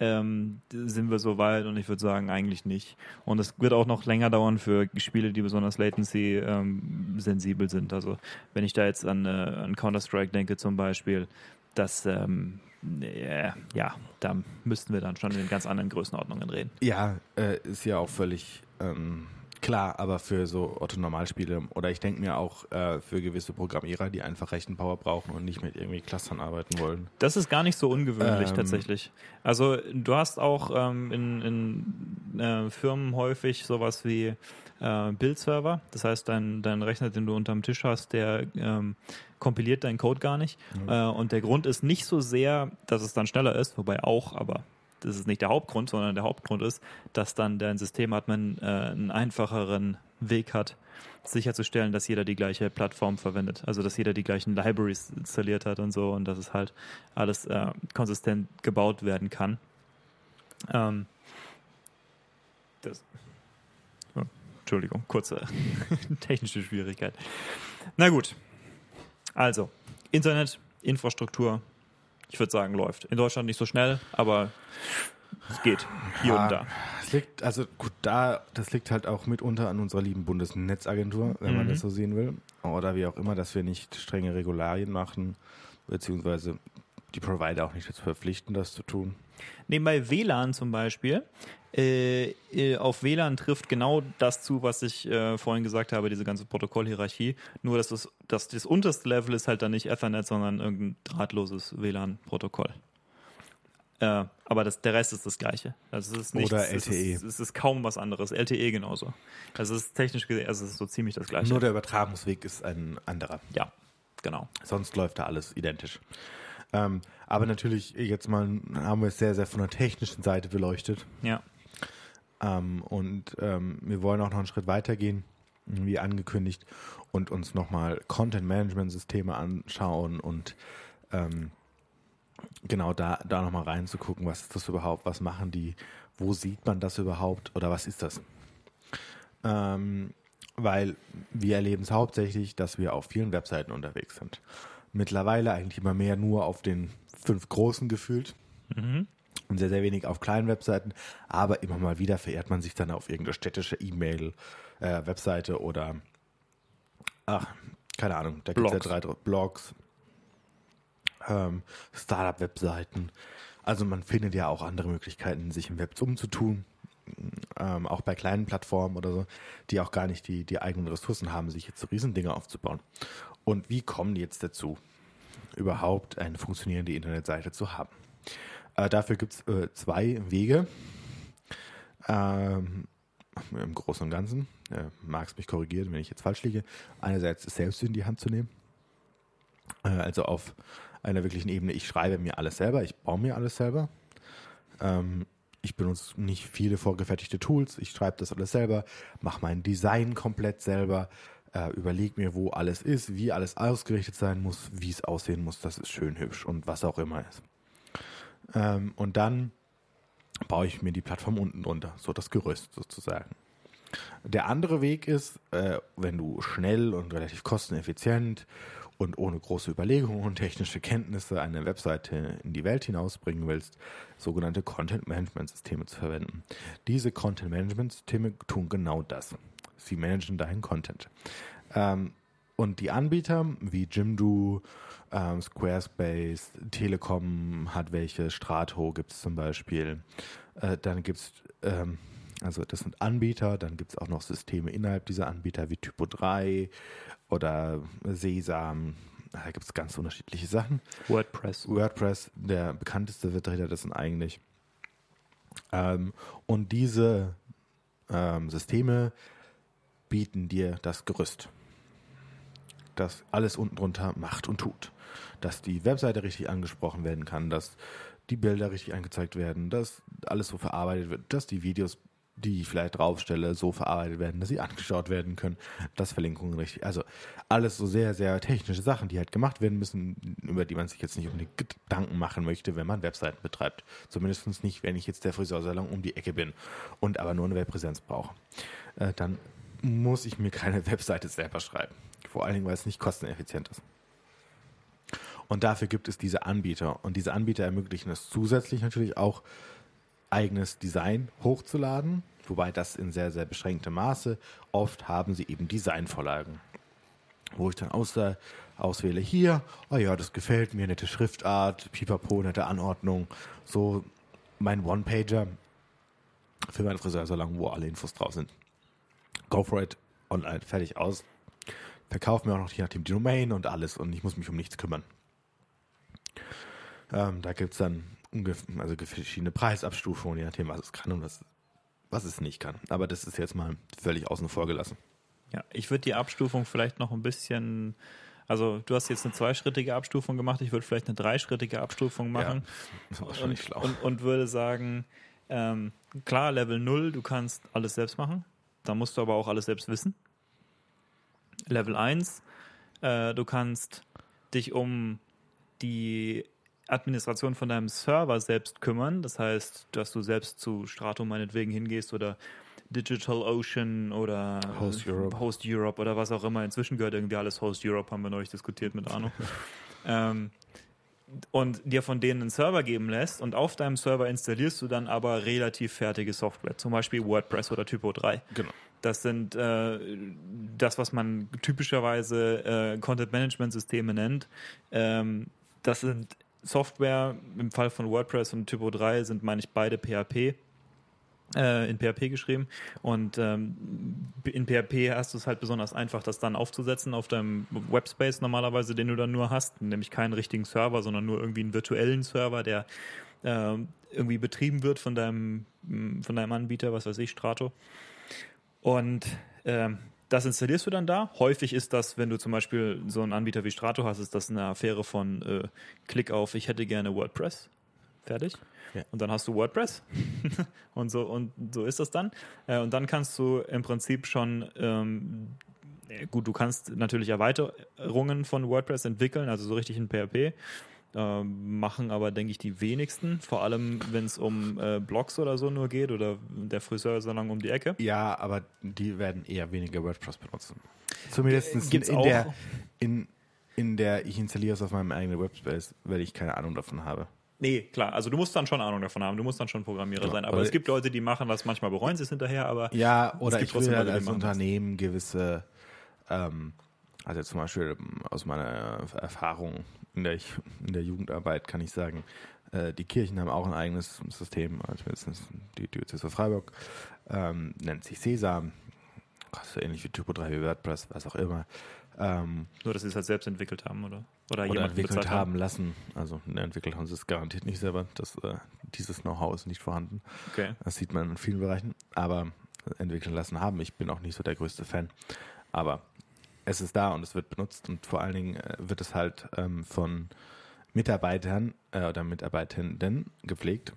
ähm, sind wir so weit? Und ich würde sagen, eigentlich nicht. Und es wird auch noch länger dauern für Spiele, die besonders latency ähm, sind. Also wenn ich da jetzt an, äh, an Counter-Strike denke zum Beispiel, das, ähm, Nee, ja, da müssten wir dann schon in ganz anderen Größenordnungen reden. Ja, äh, ist ja auch völlig ähm, klar, aber für so Otto-Normalspiele oder ich denke mir auch äh, für gewisse Programmierer, die einfach Rechenpower brauchen und nicht mit irgendwie Clustern arbeiten wollen. Das ist gar nicht so ungewöhnlich Ähm. tatsächlich. Also du hast auch ähm, in, in äh, Firmen häufig sowas wie äh, Build-Server. Das heißt, dein, dein Rechner, den du unterm Tisch hast, der ähm, kompiliert deinen Code gar nicht. Äh, und der Grund ist nicht so sehr, dass es dann schneller ist, wobei auch, aber das ist nicht der Hauptgrund, sondern der Hauptgrund ist, dass dann dein Systemadmin äh, einen einfacheren Weg hat, sicherzustellen, dass jeder die gleiche Plattform verwendet. Also dass jeder die gleichen Libraries installiert hat und so und dass es halt alles äh, konsistent gebaut werden kann. Ähm, das, Entschuldigung, kurze technische Schwierigkeit. Na gut. Also, Internet, Infrastruktur, ich würde sagen, läuft. In Deutschland nicht so schnell, aber es geht. Hier Ja, und da. Es liegt, also gut, da, das liegt halt auch mitunter an unserer lieben Bundesnetzagentur, wenn man Mhm. das so sehen will. Oder wie auch immer, dass wir nicht strenge Regularien machen, beziehungsweise die Provider auch nicht dazu verpflichten, das zu tun. Nebenbei WLAN zum Beispiel. Äh, äh, auf WLAN trifft genau das zu, was ich äh, vorhin gesagt habe, diese ganze Protokollhierarchie. Nur, dass das, dass das unterste Level ist halt dann nicht Ethernet, sondern irgendein drahtloses WLAN-Protokoll. Äh, aber das, der Rest ist das gleiche. Also es ist nichts, Oder Es LTE. ist, es ist kaum was anderes. LTE genauso. Also es ist technisch gesehen, also es ist so ziemlich das gleiche. Nur der Übertragungsweg ist ein anderer. ja, genau. Sonst läuft da alles identisch. Ähm, aber natürlich, jetzt mal haben wir es sehr, sehr von der technischen Seite beleuchtet. Ja. Ähm, und ähm, wir wollen auch noch einen Schritt weiter gehen, wie angekündigt, und uns nochmal Content-Management-Systeme anschauen und ähm, genau da, da nochmal reinzugucken, was ist das überhaupt, was machen die, wo sieht man das überhaupt oder was ist das? Ähm, weil wir erleben es hauptsächlich, dass wir auf vielen Webseiten unterwegs sind. Mittlerweile eigentlich immer mehr nur auf den fünf großen gefühlt Mhm. und sehr, sehr wenig auf kleinen Webseiten, aber immer mal wieder verirrt man sich dann auf irgendeine städtische E-Mail, äh, Webseite oder ach, keine Ahnung, da gibt es ja drei Blogs, ähm, Startup-Webseiten. Also man findet ja auch andere Möglichkeiten, sich im Web umzutun. Ähm, auch bei kleinen Plattformen oder so, die auch gar nicht die, die eigenen Ressourcen haben, sich jetzt so Riesendinge aufzubauen. Und wie kommen die jetzt dazu, überhaupt eine funktionierende Internetseite zu haben? Äh, dafür gibt es äh, zwei Wege. Ähm, Im Großen und Ganzen. Äh, magst mich korrigieren, wenn ich jetzt falsch liege. Einerseits selbst in die Hand zu nehmen. Äh, also auf einer wirklichen Ebene. Ich schreibe mir alles selber, ich baue mir alles selber. Ähm, ich benutze nicht viele vorgefertigte Tools. Ich schreibe das alles selber, mache mein Design komplett selber, äh, überlege mir, wo alles ist, wie alles ausgerichtet sein muss, wie es aussehen muss, dass es schön hübsch und was auch immer ist. Ähm, und dann baue ich mir die Plattform unten drunter, so das Gerüst sozusagen. Der andere Weg ist, äh, wenn du schnell und relativ kosteneffizient und ohne große Überlegungen und technische Kenntnisse eine Webseite in die Welt hinausbringen willst, sogenannte Content-Management-Systeme zu verwenden. Diese Content-Management-Systeme tun genau das. Sie managen deinen Content. Ähm, und die Anbieter wie Jimdo, ähm, Squarespace, Telekom hat welche, Strato gibt es zum Beispiel. Äh, dann gibt es, ähm, also das sind Anbieter, dann gibt es auch noch Systeme innerhalb dieser Anbieter wie Typo 3 oder Sesam. Da gibt es ganz unterschiedliche Sachen. WordPress. WordPress, der bekannteste Vertreter dessen eigentlich. Ähm, und diese ähm, Systeme bieten dir das Gerüst, das alles unten drunter macht und tut. Dass die Webseite richtig angesprochen werden kann, dass die Bilder richtig angezeigt werden, dass alles so verarbeitet wird, dass die Videos, die ich vielleicht draufstelle, so verarbeitet werden, dass sie angeschaut werden können, dass Verlinkungen richtig, also alles so sehr, sehr technische Sachen, die halt gemacht werden müssen, über die man sich jetzt nicht unbedingt Gedanken machen möchte, wenn man Webseiten betreibt. Zumindest nicht, wenn ich jetzt der Friseursalon um die Ecke bin und aber nur eine Webpräsenz brauche. Äh, dann muss ich mir keine Webseite selber schreiben. Vor allen Dingen, weil es nicht kosteneffizient ist. Und dafür gibt es diese Anbieter. Und diese Anbieter ermöglichen es zusätzlich natürlich auch, eigenes Design hochzuladen, wobei das in sehr, sehr beschränktem Maße. Oft haben sie eben Designvorlagen, wo ich dann aus, auswähle hier, oh ja, das gefällt mir, nette Schriftart, pipapo, nette Anordnung, so mein One-Pager für meinen Friseursalon, wo alle Infos drauf sind. Go for it, online, fertig, aus. Verkauf mir auch noch je nachdem die Domain und alles und ich muss mich um nichts kümmern. Ähm, da gibt es dann also verschiedene Preisabstufungen, je nachdem, was es kann und was, was es nicht kann. Aber das ist jetzt mal völlig außen vor gelassen. Ja, ich würde die Abstufung vielleicht noch ein bisschen, also du hast jetzt eine zweischrittige Abstufung gemacht, ich würde vielleicht eine dreischrittige Abstufung machen. Ja, das ist wahrscheinlich und, schlau. Und, und würde sagen, ähm, klar, Level 0, du kannst alles selbst machen. Da musst du aber auch alles selbst wissen. Level 1, äh, du kannst dich um die Administration von deinem Server selbst kümmern. Das heißt, dass du selbst zu Strato meinetwegen hingehst oder DigitalOcean oder Host Europe. Host Europe oder was auch immer. Inzwischen gehört irgendwie alles Host Europe, haben wir neulich diskutiert mit Arno. ähm, und dir von denen einen Server geben lässt und auf deinem Server installierst du dann aber relativ fertige Software, zum Beispiel WordPress oder Typo 3. Genau. Das sind äh, das, was man typischerweise äh, Content-Management-Systeme nennt. Ähm, das sind Software, im Fall von WordPress und Typo 3 sind, meine ich, beide PHP äh, in PHP geschrieben und ähm, in PHP hast du es halt besonders einfach, das dann aufzusetzen auf deinem Webspace normalerweise, den du dann nur hast, nämlich keinen richtigen Server, sondern nur irgendwie einen virtuellen Server, der äh, irgendwie betrieben wird von deinem, von deinem Anbieter, was weiß ich, Strato. Und ähm, das installierst du dann da. Häufig ist das, wenn du zum Beispiel so einen Anbieter wie Strato hast, ist das eine Affäre von äh, Klick auf, ich hätte gerne WordPress. Fertig. Ja. Und dann hast du WordPress. und, so, und so ist das dann. Äh, und dann kannst du im Prinzip schon, ähm, gut, du kannst natürlich Erweiterungen von WordPress entwickeln, also so richtig in PHP. Äh, machen aber, denke ich, die wenigsten. Vor allem, wenn es um äh, Blogs oder so nur geht oder der Friseur so lange um die Ecke. Ja, aber die werden eher weniger WordPress benutzen. Zumindest in, in auch? der in, in der ich installiere es auf meinem eigenen Webspace, weil ich keine Ahnung davon habe. Nee, klar. Also du musst dann schon Ahnung davon haben. Du musst dann schon Programmierer Genau. sein. Aber es gibt Leute, die machen das, manchmal bereuen sie es hinterher, aber Ja, oder gibt ich will trotzdem halt Leute, die als machen das. Unternehmen gewisse, ähm, also zum Beispiel ähm, aus meiner Erfahrung in der, in der Jugendarbeit kann ich sagen, äh, die Kirchen haben auch ein eigenes System, also mindestens die Diözese Freiburg, ähm, nennt sich Sesam, so ähnlich wie Typo 3 wie WordPress, was auch immer. Ähm, nur, dass sie es halt selbst entwickelt haben oder, oder, oder jemand entwickelt haben lassen. Also ne, entwickelt haben sie es garantiert nicht selber. Das, äh, dieses Know-how ist nicht vorhanden. Okay. Das sieht man in vielen Bereichen. Aber entwickeln lassen haben. Ich bin auch nicht so der größte Fan. Aber es ist da und es wird benutzt und vor allen Dingen äh, wird es halt ähm, von Mitarbeitern äh, oder Mitarbeitenden gepflegt.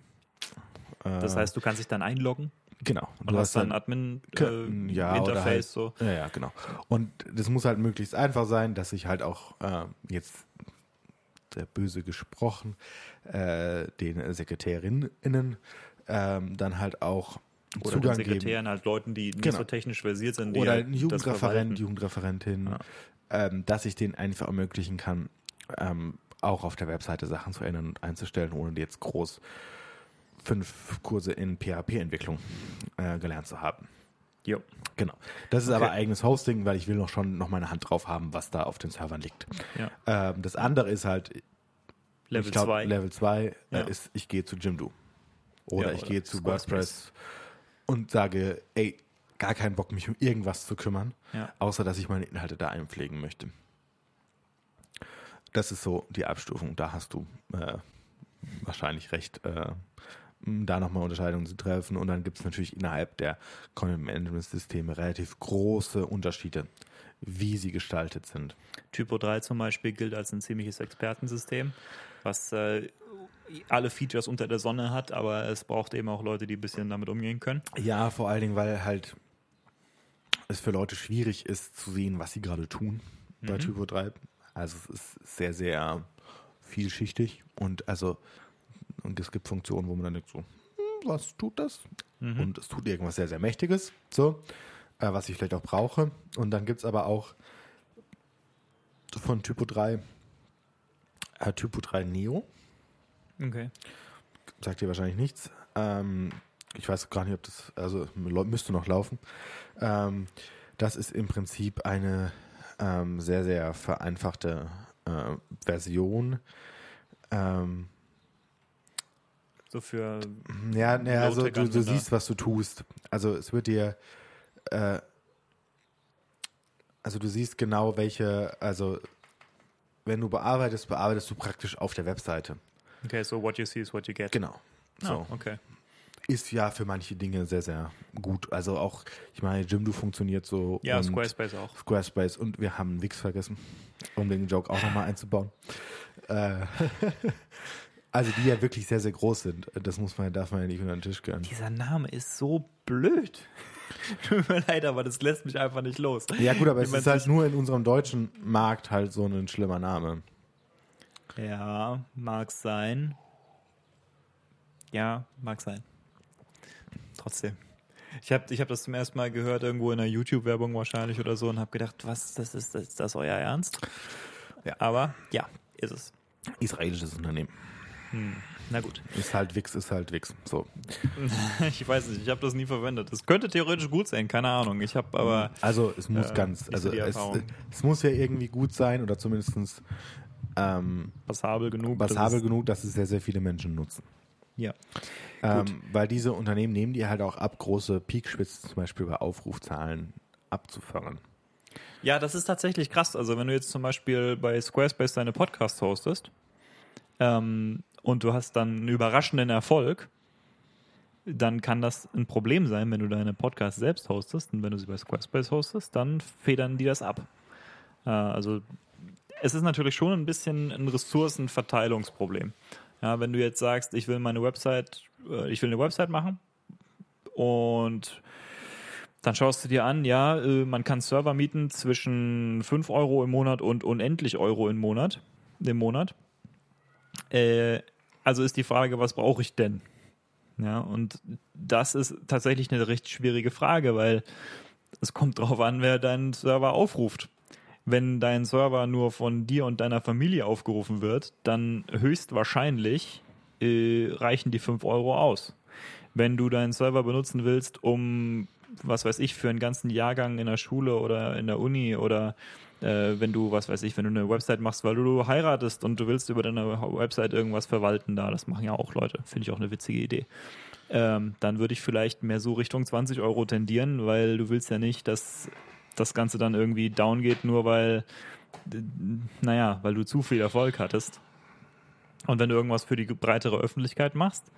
Äh, Das heißt, du kannst dich dann einloggen genau. und hast dann ein Ke- Admin-Interface ja, oder halt- so. Ja, ja, genau. Und das muss halt möglichst einfach sein, dass ich halt auch äh, jetzt sehr böse gesprochen äh, den Sekretärinnen ähm, dann halt auch Oder den Zugang geben. Sekretären, halt Leuten, die nicht Genau. so technisch versiert sind. Die Oder halt Jugendreferent. Jugendreferentin, Ja. ähm, dass ich denen einfach ermöglichen kann, ähm, auch auf der Webseite Sachen zu ändern und einzustellen, ohne jetzt groß fünf Kurse in PHP-Entwicklung äh, gelernt zu haben. Jo. Genau. Das ist Okay. aber eigenes Hosting, weil ich will noch schon noch meine Hand drauf haben, was da auf den Servern liegt. Ja. Ähm, das andere ist halt, Level ich glaub, 2. Level 2 Ja. äh, ist, ich gehe zu Jimdo. Oder Ja, ich gehe zu. WordPress und sage, ey, gar keinen Bock, mich um irgendwas zu kümmern, außer dass ich meine Inhalte da einpflegen möchte. Das ist so die Abstufung. Da hast du äh, wahrscheinlich recht, äh, da nochmal Unterscheidungen zu treffen. Und dann gibt es natürlich innerhalb der Content-Management-Systeme relativ große Unterschiede, wie sie gestaltet sind. Typo 3 zum Beispiel gilt als ein ziemliches Expertensystem, was äh, alle Features unter der Sonne hat, aber es braucht eben auch Leute, die ein bisschen damit umgehen können. Ja, vor allen Dingen, weil halt es für Leute schwierig ist zu sehen, was sie gerade tun bei Typo 3. Also es ist sehr, sehr vielschichtig und also und es gibt Funktionen, wo man dann denkt so, hm, was tut das? Und es tut irgendwas sehr, sehr Mächtiges, so, äh, was ich vielleicht auch brauche. Und dann gibt es aber auch von Typo 3 äh, Typo 3 Neo Okay. sagt dir wahrscheinlich nichts. Ähm, ich weiß gar nicht, ob das, also müsste noch laufen. Ähm, das ist im Prinzip eine ähm, sehr, sehr vereinfachte äh, Version. Ähm, So für ja, ja also du, du siehst, was du tust. Also es wird dir, äh, also du siehst genau, welche, also wenn du bearbeitest, bearbeitest du praktisch auf der Webseite. Okay, so what you see is what you get. Genau. So. Ah, okay. Ist ja für manche Dinge sehr, sehr gut. Also auch, ich meine, Jimdo funktioniert so. Ja, und Squarespace auch. Squarespace und wir haben Wix vergessen, um den Joke auch nochmal einzubauen. Äh, also die ja wirklich sehr, sehr groß sind. Das muss man, darf man ja nicht unter den Tisch kehren. Dieser Name ist so blöd. Tut mir leid, aber das lässt mich einfach nicht los. Ja gut, aber Wie es ist halt nur in unserem deutschen Markt halt so ein schlimmer Name. Ja, mag sein. Ja, mag sein. Trotzdem. Ich habe ich hab das zum ersten Mal gehört, irgendwo in einer YouTube-Werbung wahrscheinlich oder so, und habe gedacht, was, das ist, das, ist das euer Ernst? Ja. Aber ja, ist es. Israelisches Unternehmen. Na gut. Ist halt Wix, ist halt Wix. So. Ich weiß nicht, ich habe das nie verwendet. Es könnte theoretisch gut sein, keine Ahnung. Ich habe aber. Also es muss Äh, ganz, also es, es muss ja irgendwie gut sein oder zumindest ähm, passabel genug. dass passabel es- genug, dass es sehr, sehr viele Menschen nutzen. Ja. Ähm, weil diese Unternehmen nehmen die halt auch ab, große Peakspitzen zum Beispiel bei Aufrufzahlen abzufangen. Ja, das ist tatsächlich krass. Also wenn du jetzt zum Beispiel bei Squarespace deine Podcasts hostest ähm, und du hast dann einen überraschenden Erfolg, dann kann das ein Problem sein, wenn du deine Podcasts selbst hostest und wenn du sie bei Squarespace hostest, dann federn die das ab. Äh, also es ist natürlich schon ein bisschen ein Ressourcenverteilungsproblem. Ja, wenn du jetzt sagst, ich will meine Website, äh, ich will eine Website machen und dann schaust du dir an, ja, äh, man kann Server mieten zwischen 5 Euro im Monat und unendlich Euro im Monat. Im Monat. Äh, also ist die Frage, was brauche ich denn? Ja, und das ist tatsächlich eine recht schwierige Frage, weil es kommt drauf an, wer deinen Server aufruft. Wenn dein Server nur von dir und deiner Familie aufgerufen wird, dann höchstwahrscheinlich äh, reichen die 5 Euro aus. Wenn du deinen Server benutzen willst, um, was weiß ich, für einen ganzen Jahrgang in der Schule oder in der Uni oder äh, wenn du, was weiß ich, wenn du eine Website machst, weil du heiratest und du willst über deine Website irgendwas verwalten da, das machen ja auch Leute, finde ich auch eine witzige Idee. Ähm, dann würde ich vielleicht mehr so Richtung 20 Euro tendieren, weil du willst ja nicht, dass das Ganze dann irgendwie down geht, nur weil, naja, weil du zu viel Erfolg hattest. Und wenn du irgendwas für die breitere Öffentlichkeit machst,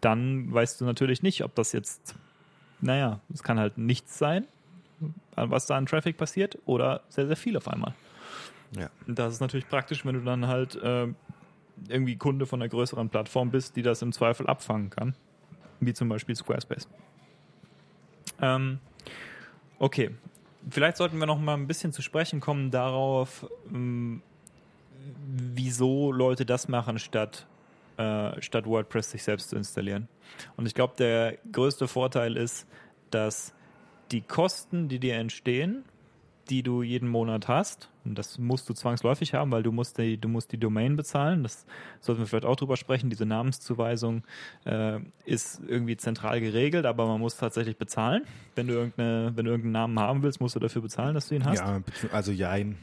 dann weißt du natürlich nicht, ob das jetzt, naja, es kann halt nichts sein, was da an Traffic passiert, oder sehr, sehr viel auf einmal. Ja. Das ist natürlich praktisch, wenn du dann halt äh, irgendwie Kunde von einer größeren Plattform bist, die das im Zweifel abfangen kann, wie zum Beispiel Squarespace. Ähm, okay, vielleicht sollten wir noch mal ein bisschen zu sprechen kommen darauf, ähm, wieso Leute das machen, statt, äh, statt WordPress sich selbst zu installieren. Und ich glaube, der größte Vorteil ist, dass die Kosten, die dir entstehen, die du jeden Monat hast, und das musst du zwangsläufig haben, weil du musst die, du musst die Domain bezahlen. Das sollten wir vielleicht auch drüber sprechen. Diese Namenszuweisung äh, ist irgendwie zentral geregelt, aber man muss tatsächlich bezahlen. Wenn du, irgendeine, wenn du irgendeinen Namen haben willst, musst du dafür bezahlen, dass du ihn hast. Ja, also jein.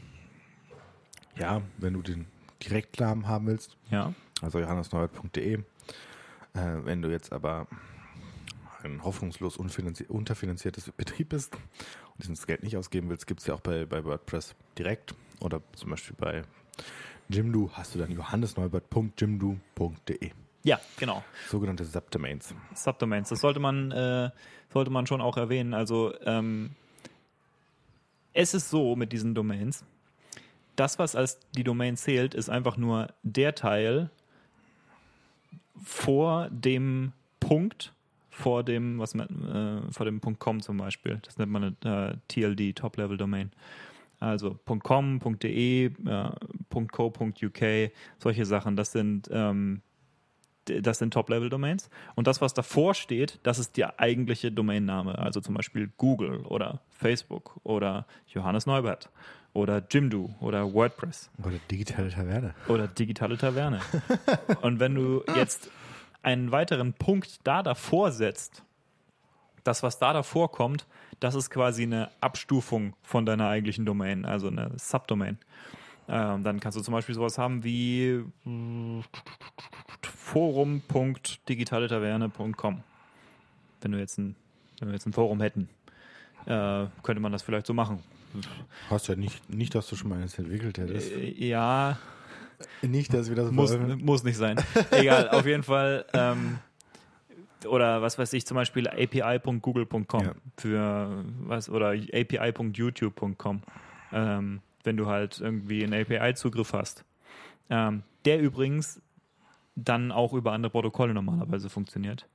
Ja, wenn du den Direktnamen haben willst, ja. also johannesneubert.de. Äh, wenn du jetzt aber ein hoffnungslos unterfinanziertes Betrieb bist und dieses Geld nicht ausgeben willst, gibt es ja auch bei, bei WordPress direkt oder zum Beispiel bei Jimdo hast du dann johannesneubert.jimdo.de. Ja, genau. Sogenannte Subdomains. Subdomains. Das sollte man, äh, sollte man schon auch erwähnen. Also ähm, es ist so mit diesen Domains, das, was als die Domain zählt, ist einfach nur der Teil vor dem Punkt, vor dem, was man, äh, vor dem .com zum Beispiel. Das nennt man eine äh, TLD, Top-Level Domain. Also .com, .de, äh, .co, .uk, solche Sachen. Das sind ähm, das sind Top-Level-Domains. Und das, was davor steht, das ist der eigentliche Domainname. Also zum Beispiel Google oder Facebook oder Johannes Neubert oder Jimdo oder WordPress Oder digitale Taverne. oder digitale Taverne. Und wenn du jetzt einen weiteren Punkt da davor setzt, das, was da davor kommt, das ist quasi eine Abstufung von deiner eigentlichen Domain, also eine Subdomain. Ähm, dann kannst du zum Beispiel sowas haben wie forum.digitaletaverne.com. Wenn wir jetzt ein, wenn wir jetzt ein Forum hätten, äh, könnte man das vielleicht so machen. Hast ja nicht, nicht, dass du schon mal eines entwickelt hättest. Äh, ja, Nicht, dass wir das muss, wollen. muss nicht sein. Egal, auf jeden Fall. Ähm, oder was weiß ich, zum Beispiel api.google.com Ja. für was oder api.youtube.com, ähm, wenn du halt irgendwie einen API-Zugriff hast. Ähm, der übrigens dann auch über andere Protokolle normalerweise funktioniert.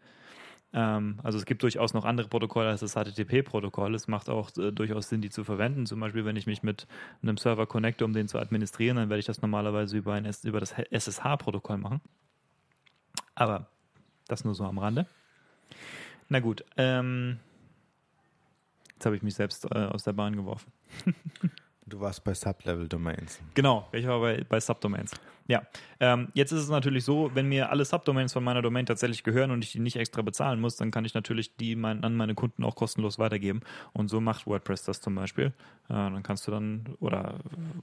Ähm, also es gibt durchaus noch andere Protokolle als das HTTP-Protokoll. Es macht auch äh, durchaus Sinn, die zu verwenden. Zum Beispiel, wenn ich mich mit einem Server connecte, um den zu administrieren, dann werde ich das normalerweise über, ein, über das SSH-Protokoll machen. Aber das nur so am Rande. Na gut, ähm, jetzt habe ich mich selbst äh, aus der Bahn geworfen. Du warst bei Sublevel-Domains. Genau, ich war bei, bei Subdomains. Ja, ähm, jetzt ist es natürlich so, wenn mir alle Subdomains von meiner Domain tatsächlich gehören und ich die nicht extra bezahlen muss, dann kann ich natürlich die mein, an meine Kunden auch kostenlos weitergeben. Und so macht WordPress das zum Beispiel. Äh, dann kannst du dann, oder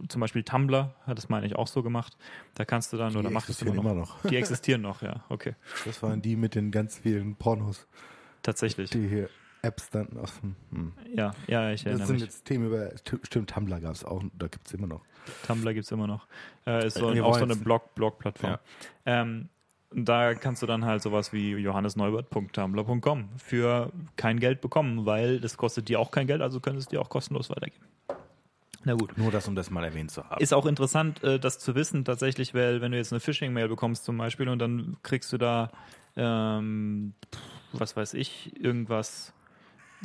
äh, zum Beispiel Tumblr hat das meine ich auch so gemacht. Da kannst du dann, oder macht es immer noch. immer noch. Die existieren noch, ja, okay. Das waren die mit den ganz vielen Pornos, Tatsächlich. die hier Apps dann aus. Hm. Ja, ja, ich Das erinnere sind mich. jetzt Themen über. Stimmt, Tumblr gab es auch, da gibt es immer noch. Tumblr gibt es immer noch. Äh, ist so, Wir auch so eine jetzt- Blog, Blog-Plattform. Ja. Ähm, da kannst du dann halt sowas wie johannesneubert.tumblr.com für kein Geld bekommen, weil das kostet dir auch kein Geld, also könntest du dir auch kostenlos weitergeben. Na gut. Nur das, um das mal erwähnt zu haben. Ist auch interessant, äh, das zu wissen, tatsächlich, weil wenn du jetzt eine Phishing-Mail bekommst zum Beispiel und dann kriegst du da, ähm, was weiß ich, irgendwas,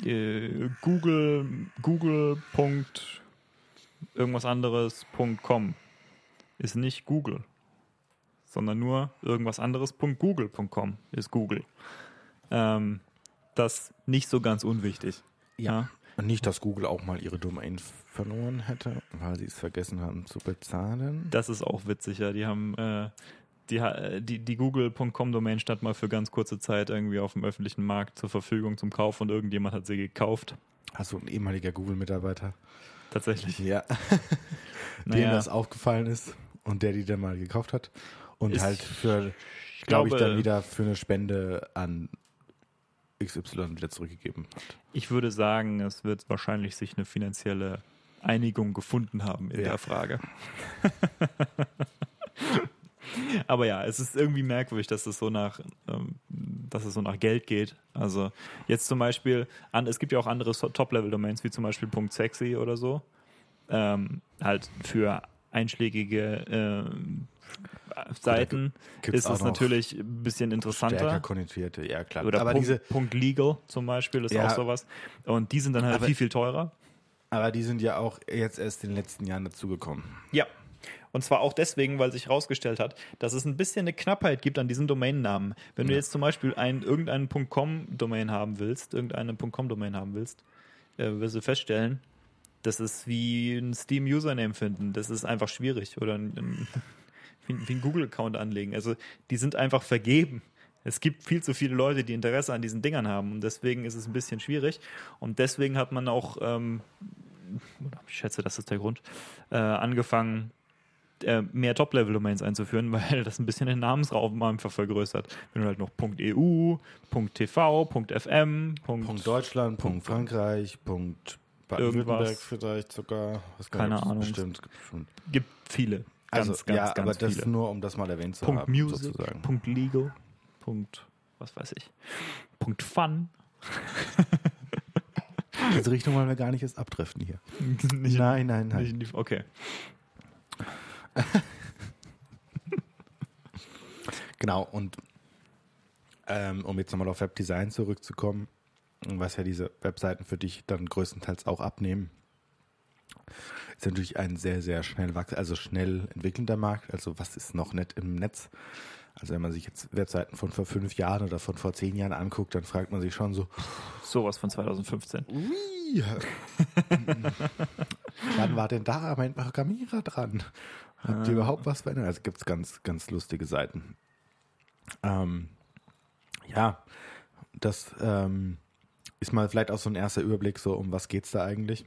äh, Google, Google. Irgendwas anderes Punkt .com ist nicht Google, sondern nur irgendwas anderes Punkt Google.com ist Google. Ähm, das nicht so ganz unwichtig. Ja. Und nicht, dass Google auch mal ihre Domain verloren hätte, weil sie es vergessen haben zu bezahlen. Das ist auch witzig, ja. Die haben äh, die, die, die Google.com-Domain stand mal für ganz kurze Zeit irgendwie auf dem öffentlichen Markt zur Verfügung zum Kauf und irgendjemand hat sie gekauft. Hast du ein ehemaliger Google-Mitarbeiter, Tatsächlich. ja. dem Naja, das aufgefallen ist und der die dann mal gekauft hat und Ist- halt für, ich glaube ich, glaube- dann wieder für eine Spende an XY wieder zurückgegeben hat. ich würde sagen, es wird wahrscheinlich sich eine finanzielle Einigung gefunden haben in Ja. der Frage. Aber ja, es ist irgendwie merkwürdig, dass es so nach, ähm, dass es so nach Geld geht. Also jetzt zum Beispiel, an, es gibt ja auch andere Top-Level-Domains, wie zum Beispiel .sexy oder so. Ähm, halt für einschlägige ähm, Seiten Gibt's ist es natürlich ein bisschen interessanter. Stärker konnotierte, ja klar. Oder aber, Punkt, diese, Punkt Legal zum Beispiel ist Ja. auch sowas. Und die sind dann halt Aber- viel, viel teurer. aber die sind ja auch jetzt erst in den letzten Jahren dazugekommen. Ja. Und zwar auch deswegen, weil sich herausgestellt hat, dass es ein bisschen eine Knappheit gibt an diesen Domainnamen. Wenn du jetzt zum Beispiel ein, irgendeinen .com-Domain haben willst, irgendeine .com-Domain haben willst, äh, wirst du feststellen, das ist wie ein Steam-Username finden. Das ist einfach schwierig. Oder ein, ein, wie, ein- Google-Account anlegen. Also die sind einfach vergeben. Es gibt viel zu viele Leute, die Interesse an diesen Dingern haben. Und deswegen ist es ein bisschen schwierig. Und deswegen hat man auch, ähm, ich schätze, das ist der Grund, äh, angefangen, äh, mehr Top-Level-Domains einzuführen, weil das ein bisschen den Namensraum einfach vergrößert. Wenn du halt noch .eu, .tv, .fm, Punkt Deutschland, Punkt Frankreich, Punkt Baden-Württemberg vielleicht sogar. Was Keine Ahnung. Bestimmt. gibt viele. Ganz, Also, ganz, ja, ganz aber das viele. nur, um das mal erwähnt zu Punkt haben, Music, sozusagen. Punkt Legal, Punkt, was weiß ich, Punkt Fun. Diese Richtung wollen wir gar nicht erst abdriften hier. nicht, Nein, nein, nein. Nicht okay. Genau, und ähm, um jetzt nochmal auf Webdesign zurückzukommen, was ja diese Webseiten für dich dann größtenteils auch abnehmen, ist natürlich ein sehr, sehr schnell wachs also schnell entwickelnder Markt. Also was ist noch nicht im Netz? Also wenn man sich jetzt Webseiten von vor fünf Jahren oder von vor zehn Jahren anguckt, dann fragt man sich schon so, Sowas von 2015. Ui. Wann war denn da mein Programmierer dran? Habt ihr überhaupt was verändert? Also gibt es ganz, ganz lustige Seiten. Ähm, ja, das, ähm, ist mal vielleicht auch so ein erster Überblick, so um was geht's da eigentlich.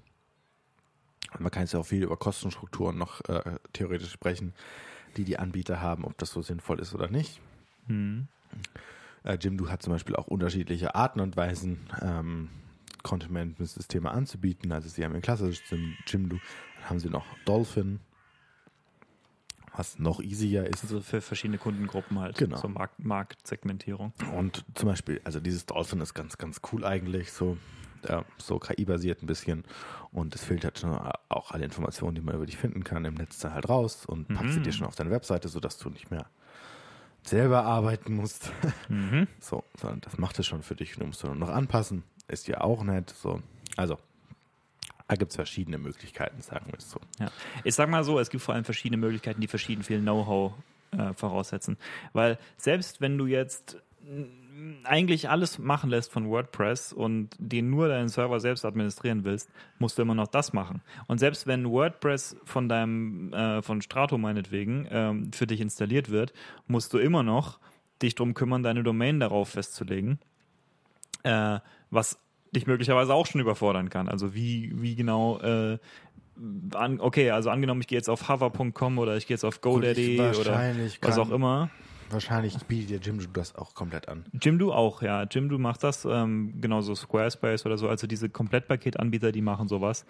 Man kann jetzt ja auch viel über Kostenstrukturen noch äh, theoretisch sprechen, die die Anbieter haben, ob das so sinnvoll ist oder nicht. Hm. Äh, Jimdo hat zum Beispiel auch unterschiedliche Arten und Weisen, ähm, Content-Management-Systeme anzubieten. Also sie haben ein klassisches Jimdo, dann haben sie noch Dolphin, was noch easier ist. Also für verschiedene Kundengruppen halt. Genau. So Markt, Marktsegmentierung. Und zum Beispiel, also dieses Dolphin ist ganz, ganz cool eigentlich, so, ja, so KI-basiert ein bisschen. Und es filtert schon auch alle Informationen, die man über dich finden kann, im Netz dann halt raus und packt sie dir schon auf deine Webseite, sodass du nicht mehr selber arbeiten musst. Mhm. So, sondern das macht es schon für dich. Du musst nur noch anpassen. Ist ja auch nett. So, also, da gibt es verschiedene Möglichkeiten, sagen wir es so. Ja. Ich sag mal so, es gibt vor allem verschiedene Möglichkeiten, die verschieden viel Know-how äh, voraussetzen. Weil selbst wenn du jetzt mm, eigentlich alles machen lässt von WordPress und den nur deinen Server selbst administrieren willst, musst du immer noch das machen. Und selbst wenn WordPress von deinem, äh, von Strato meinetwegen, ähm, für dich installiert wird, musst du immer noch dich drum kümmern, deine Domain darauf festzulegen. Äh, was dich möglicherweise auch schon überfordern kann. Also wie, wie genau, äh, an, okay, also angenommen, ich gehe jetzt auf hover.com oder ich gehe jetzt auf GoDaddy oder was auch immer. Wahrscheinlich bietet dir Jimdo das auch komplett an. Jimdo auch, ja. Jimdo macht das, ähm, genauso Squarespace oder so. Also diese Komplettpaketanbieter, die machen sowas.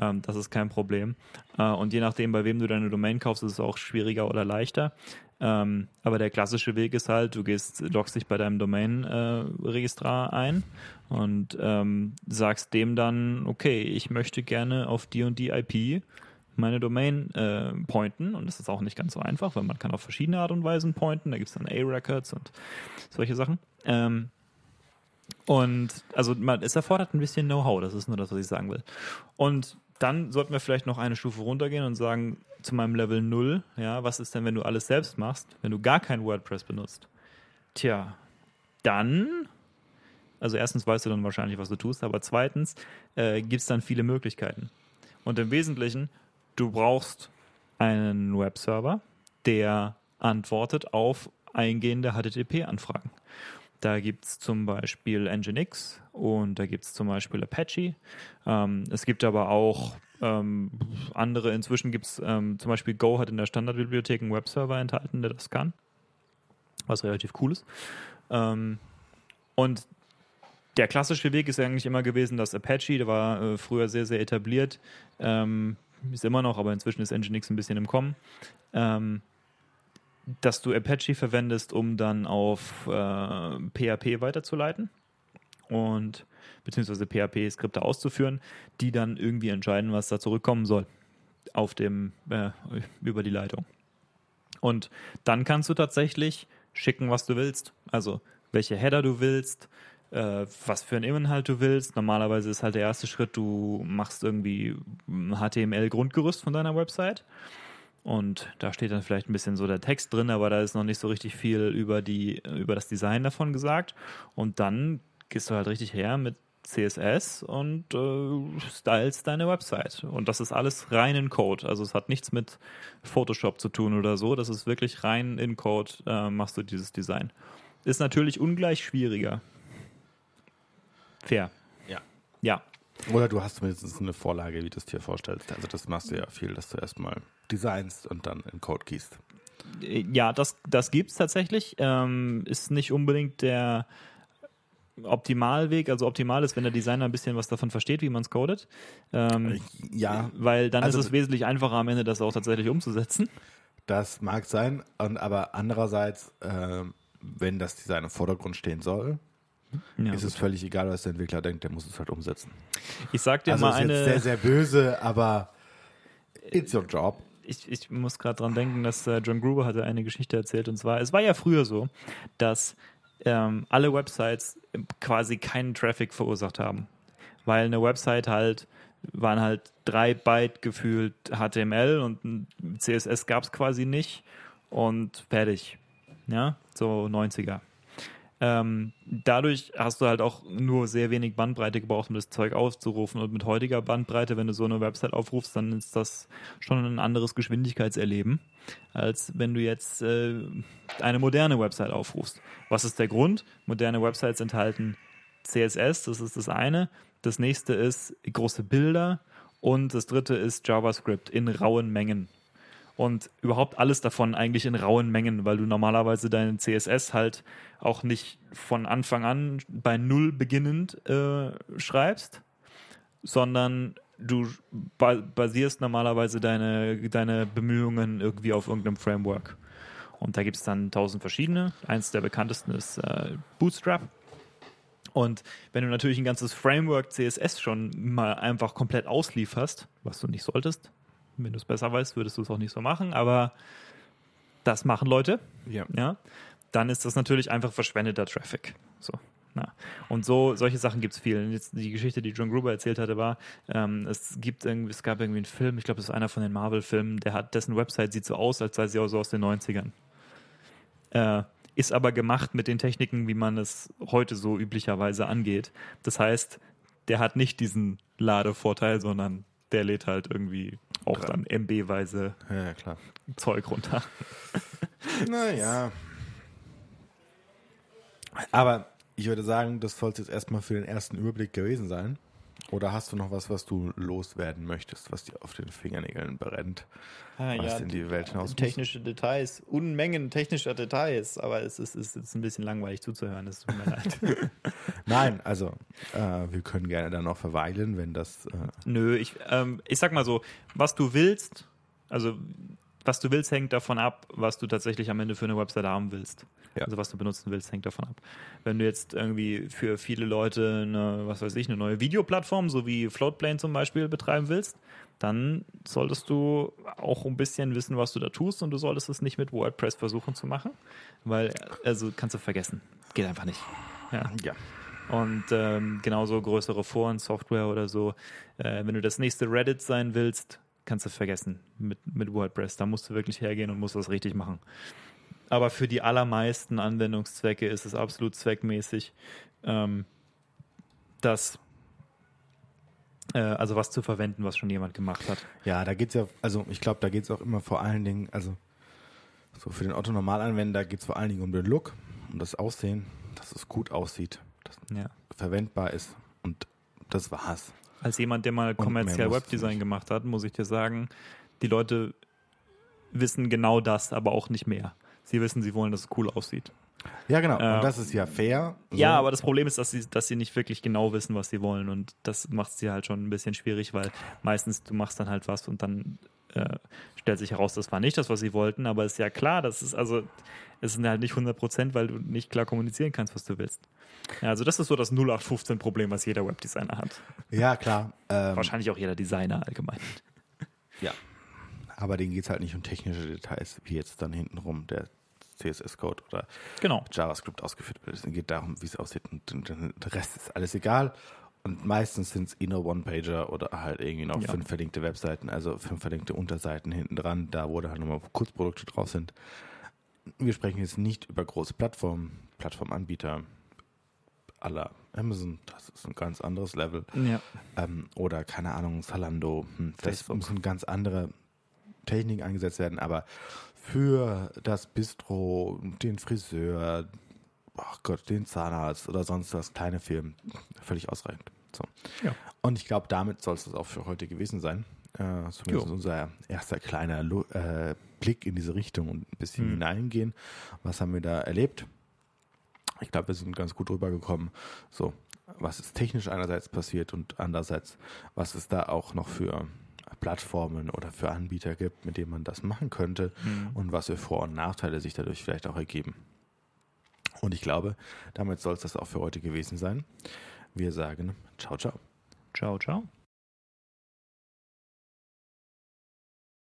Ähm, das ist kein Problem. Äh, und je nachdem, bei wem du deine Domain kaufst, ist es auch schwieriger oder leichter. Ähm, aber der klassische Weg ist halt, du gehst, loggst dich bei deinem Domain-Registrar ein und ähm, sagst dem dann, okay, ich möchte gerne auf die und die IP meine Domain äh, pointen und das ist auch nicht ganz so einfach, weil man kann auf verschiedene Art und Weisen pointen. Da gibt es dann A-Records und solche Sachen. Ähm, und also man, es erfordert ein bisschen Know-how, das ist nur das, was ich sagen will. Und dann sollten wir vielleicht noch eine Stufe runtergehen und sagen, zu meinem Level 0, ja, was ist denn, wenn du alles selbst machst, wenn du gar kein WordPress benutzt? Tja, dann, also erstens weißt du dann wahrscheinlich, was du tust, aber zweitens äh, gibt es dann viele Möglichkeiten. Und im Wesentlichen, du brauchst einen Webserver, der antwortet auf eingehende HTTP-Anfragen. Da gibt es zum Beispiel Nginx und da gibt es zum Beispiel Apache. Ähm, es gibt aber auch ähm, andere, inzwischen gibt es ähm, zum Beispiel Go hat in der Standardbibliothek einen Webserver enthalten, der das kann, was relativ cool ist. Ähm, und der klassische Weg ist eigentlich immer gewesen, dass Apache, der war äh, früher sehr, sehr etabliert, ähm, ist immer noch, aber inzwischen ist Nginx ein bisschen im Kommen, ähm, dass du Apache verwendest, um dann auf äh, PHP weiterzuleiten und beziehungsweise PHP-Skripte auszuführen, die dann irgendwie entscheiden, was da zurückkommen soll auf dem äh, über die Leitung. Und dann kannst du tatsächlich schicken, was du willst. Also welche Header du willst, äh, was für einen Inhalt du willst. Normalerweise ist halt der erste Schritt, du machst irgendwie HTML-Grundgerüst von deiner Website. Und da steht dann vielleicht ein bisschen so der Text drin, aber da ist noch nicht so richtig viel über, die, über das Design davon gesagt. Und dann gehst du halt richtig her mit CSS und äh, stylst deine Website. Und das ist alles rein in Code. Also es hat nichts mit Photoshop zu tun oder so. Das ist wirklich rein in Code, äh, machst du dieses Design. Ist natürlich ungleich schwieriger. Fair. Ja. Ja. Oder du hast zumindest eine Vorlage, wie du es dir vorstellst. Also das machst du ja viel, dass du erstmal designst und dann in Code gießt. Ja, das, das gibt es tatsächlich. Ähm, ist nicht unbedingt der Optimalweg. Also optimal ist, wenn der Designer ein bisschen was davon versteht, wie man es codet. Ähm, Ja, weil dann also- ist es wesentlich einfacher am Ende, das auch tatsächlich umzusetzen. das mag sein, und, aber andererseits, ähm, wenn das Design im Vordergrund stehen soll, Ja, ist es völlig egal, was der Entwickler denkt, der muss es halt umsetzen. ich sag dir also mal ist jetzt eine. sehr, sehr böse, aber it's your job. ich, ich muss gerade dran denken, dass äh, John Gruber hatte eine Geschichte erzählt und zwar, es war ja früher so, dass ähm, alle Websites quasi keinen Traffic verursacht haben, weil eine Website halt waren halt drei Byte gefühlt HTML und CSS gab es quasi nicht und fertig. Ja, so 90er. Ähm, dadurch hast du halt auch nur sehr wenig Bandbreite gebraucht, um das Zeug aufzurufen. Und mit heutiger Bandbreite, wenn du so eine Website aufrufst, dann ist das schon ein anderes Geschwindigkeitserleben, als wenn du jetzt äh, eine moderne Website aufrufst. Was ist der Grund? Moderne Websites enthalten CSS, das ist das eine. Das nächste ist große Bilder und das dritte ist JavaScript in rauen Mengen. Und überhaupt alles davon eigentlich in rauen Mengen, weil du normalerweise deinen CSS halt auch nicht von Anfang an bei Null beginnend äh, schreibst, sondern du ba basierst normalerweise deine, deine Bemühungen irgendwie auf irgendeinem Framework. Und da gibt es dann tausend verschiedene. Eins der bekanntesten ist äh, Bootstrap. Und wenn du natürlich ein ganzes Framework CSS schon mal einfach komplett auslieferst, was du nicht solltest, wenn du es besser weißt, würdest du es auch nicht so machen, aber das machen Leute. Ja. ja dann ist das natürlich einfach verschwendeter Traffic. So. Na. Und so, solche Sachen gibt es viel. Jetzt die Geschichte, die John Gruber erzählt hatte, war, ähm, es gibt irgendwie, es gab irgendwie einen Film, ich glaube, das ist einer von den Marvel-Filmen, der hat, dessen Website sieht so aus, als sei sie auch so aus den 90ern. Äh, ist aber gemacht mit den Techniken, wie man es heute so üblicherweise angeht. Das heißt, der hat nicht diesen Ladevorteil, sondern der lädt halt irgendwie auch klar. dann MB-weise ja, klar. Zeug runter. Naja. Aber ich würde sagen, das sollte jetzt erstmal für den ersten Überblick gewesen sein. Oder hast du noch was, was du loswerden möchtest, was dir auf den Fingernägeln brennt? Ah, was ja, in die Welt hinaus Technische muss? Details, Unmengen technischer Details, aber es ist, es ist ein bisschen langweilig zuzuhören, es tut mir leid. Nein, also äh, wir können gerne da noch verweilen, wenn das. Äh Nö, ich, ähm, ich sag mal so, was du willst, also was du willst, hängt davon ab, was du tatsächlich am Ende für eine Website haben willst. Ja. Also was du benutzen willst, hängt davon ab. Wenn du jetzt irgendwie für viele Leute eine, was weiß ich, eine neue Videoplattform, so wie Floatplane zum Beispiel, betreiben willst, dann solltest du auch ein bisschen wissen, was du da tust und du solltest es nicht mit WordPress versuchen zu machen, weil, also kannst du vergessen. Geht einfach nicht. Ja. ja. Und ähm, genauso größere Foren, Software oder so. Äh, wenn du das nächste Reddit sein willst, kannst du vergessen mit, mit WordPress. Da musst du wirklich hergehen und musst das richtig machen. Aber für die allermeisten Anwendungszwecke ist es absolut zweckmäßig, ähm, das äh, also was zu verwenden, was schon jemand gemacht hat. Ja, da geht es ja, also ich glaube, da geht es auch immer vor allen Dingen, also so für den Otto-Normalanwender geht es vor allen Dingen um den Look, um das Aussehen, dass es gut aussieht, dass ja. verwendbar ist und das war's. Als jemand, der mal kommerziell Webdesign gemacht hat, muss ich dir sagen, die Leute wissen genau das, aber auch nicht mehr. Sie wissen, sie wollen, dass es cool aussieht. Ja, genau. Und ähm, das ist ja fair. So. Ja, aber das Problem ist, dass sie, dass sie nicht wirklich genau wissen, was sie wollen. Und das macht sie halt schon ein bisschen schwierig, weil meistens du machst dann halt was und dann äh, stellt sich heraus, das war nicht das, was sie wollten. Aber ist ja klar, das ist also, es sind halt nicht 100 Prozent, weil du nicht klar kommunizieren kannst, was du willst. Ja, also das ist so das 0815-Problem, was jeder Webdesigner hat. Ja, klar. Ähm, Wahrscheinlich auch jeder Designer allgemein. Ja. Aber denen geht es halt nicht um technische Details, wie jetzt dann hintenrum der CSS-Code oder genau. JavaScript ausgeführt wird. Es geht darum, wie es aussieht und, der Rest ist alles egal. Und meistens sind es eh nur One-Pager oder halt irgendwie noch ja. fünf verlinkte Webseiten, also fünf verlinkte Unterseiten hinten dran, da wo da halt nochmal Kurzprodukte drauf sind. Wir sprechen jetzt nicht über große Plattformen, Plattformanbieter aller Amazon, das ist ein ganz anderes Level. Ja. Ähm, oder keine Ahnung, Zalando, hm, das müssen ganz andere Techniken eingesetzt werden, aber für das Bistro, den Friseur, ach Gott, den Zahnarzt oder sonst was, kleine Firmen, völlig ausreichend. So. Ja. Und ich glaube, damit soll es das auch für heute gewesen sein. Äh, zumindest jo. unser erster kleiner äh, Blick in diese Richtung und ein bisschen hm. hineingehen. Was haben wir da erlebt? Ich glaube, wir sind ganz gut rübergekommen. So, was ist technisch einerseits passiert und andererseits, was ist da auch noch für Plattformen oder für Anbieter gibt, mit denen man das machen könnte mhm. und was für Vor- und Nachteile sich dadurch vielleicht auch ergeben. Und ich glaube, damit soll es das auch für heute gewesen sein. Wir sagen ciao, ciao. Ciao, ciao.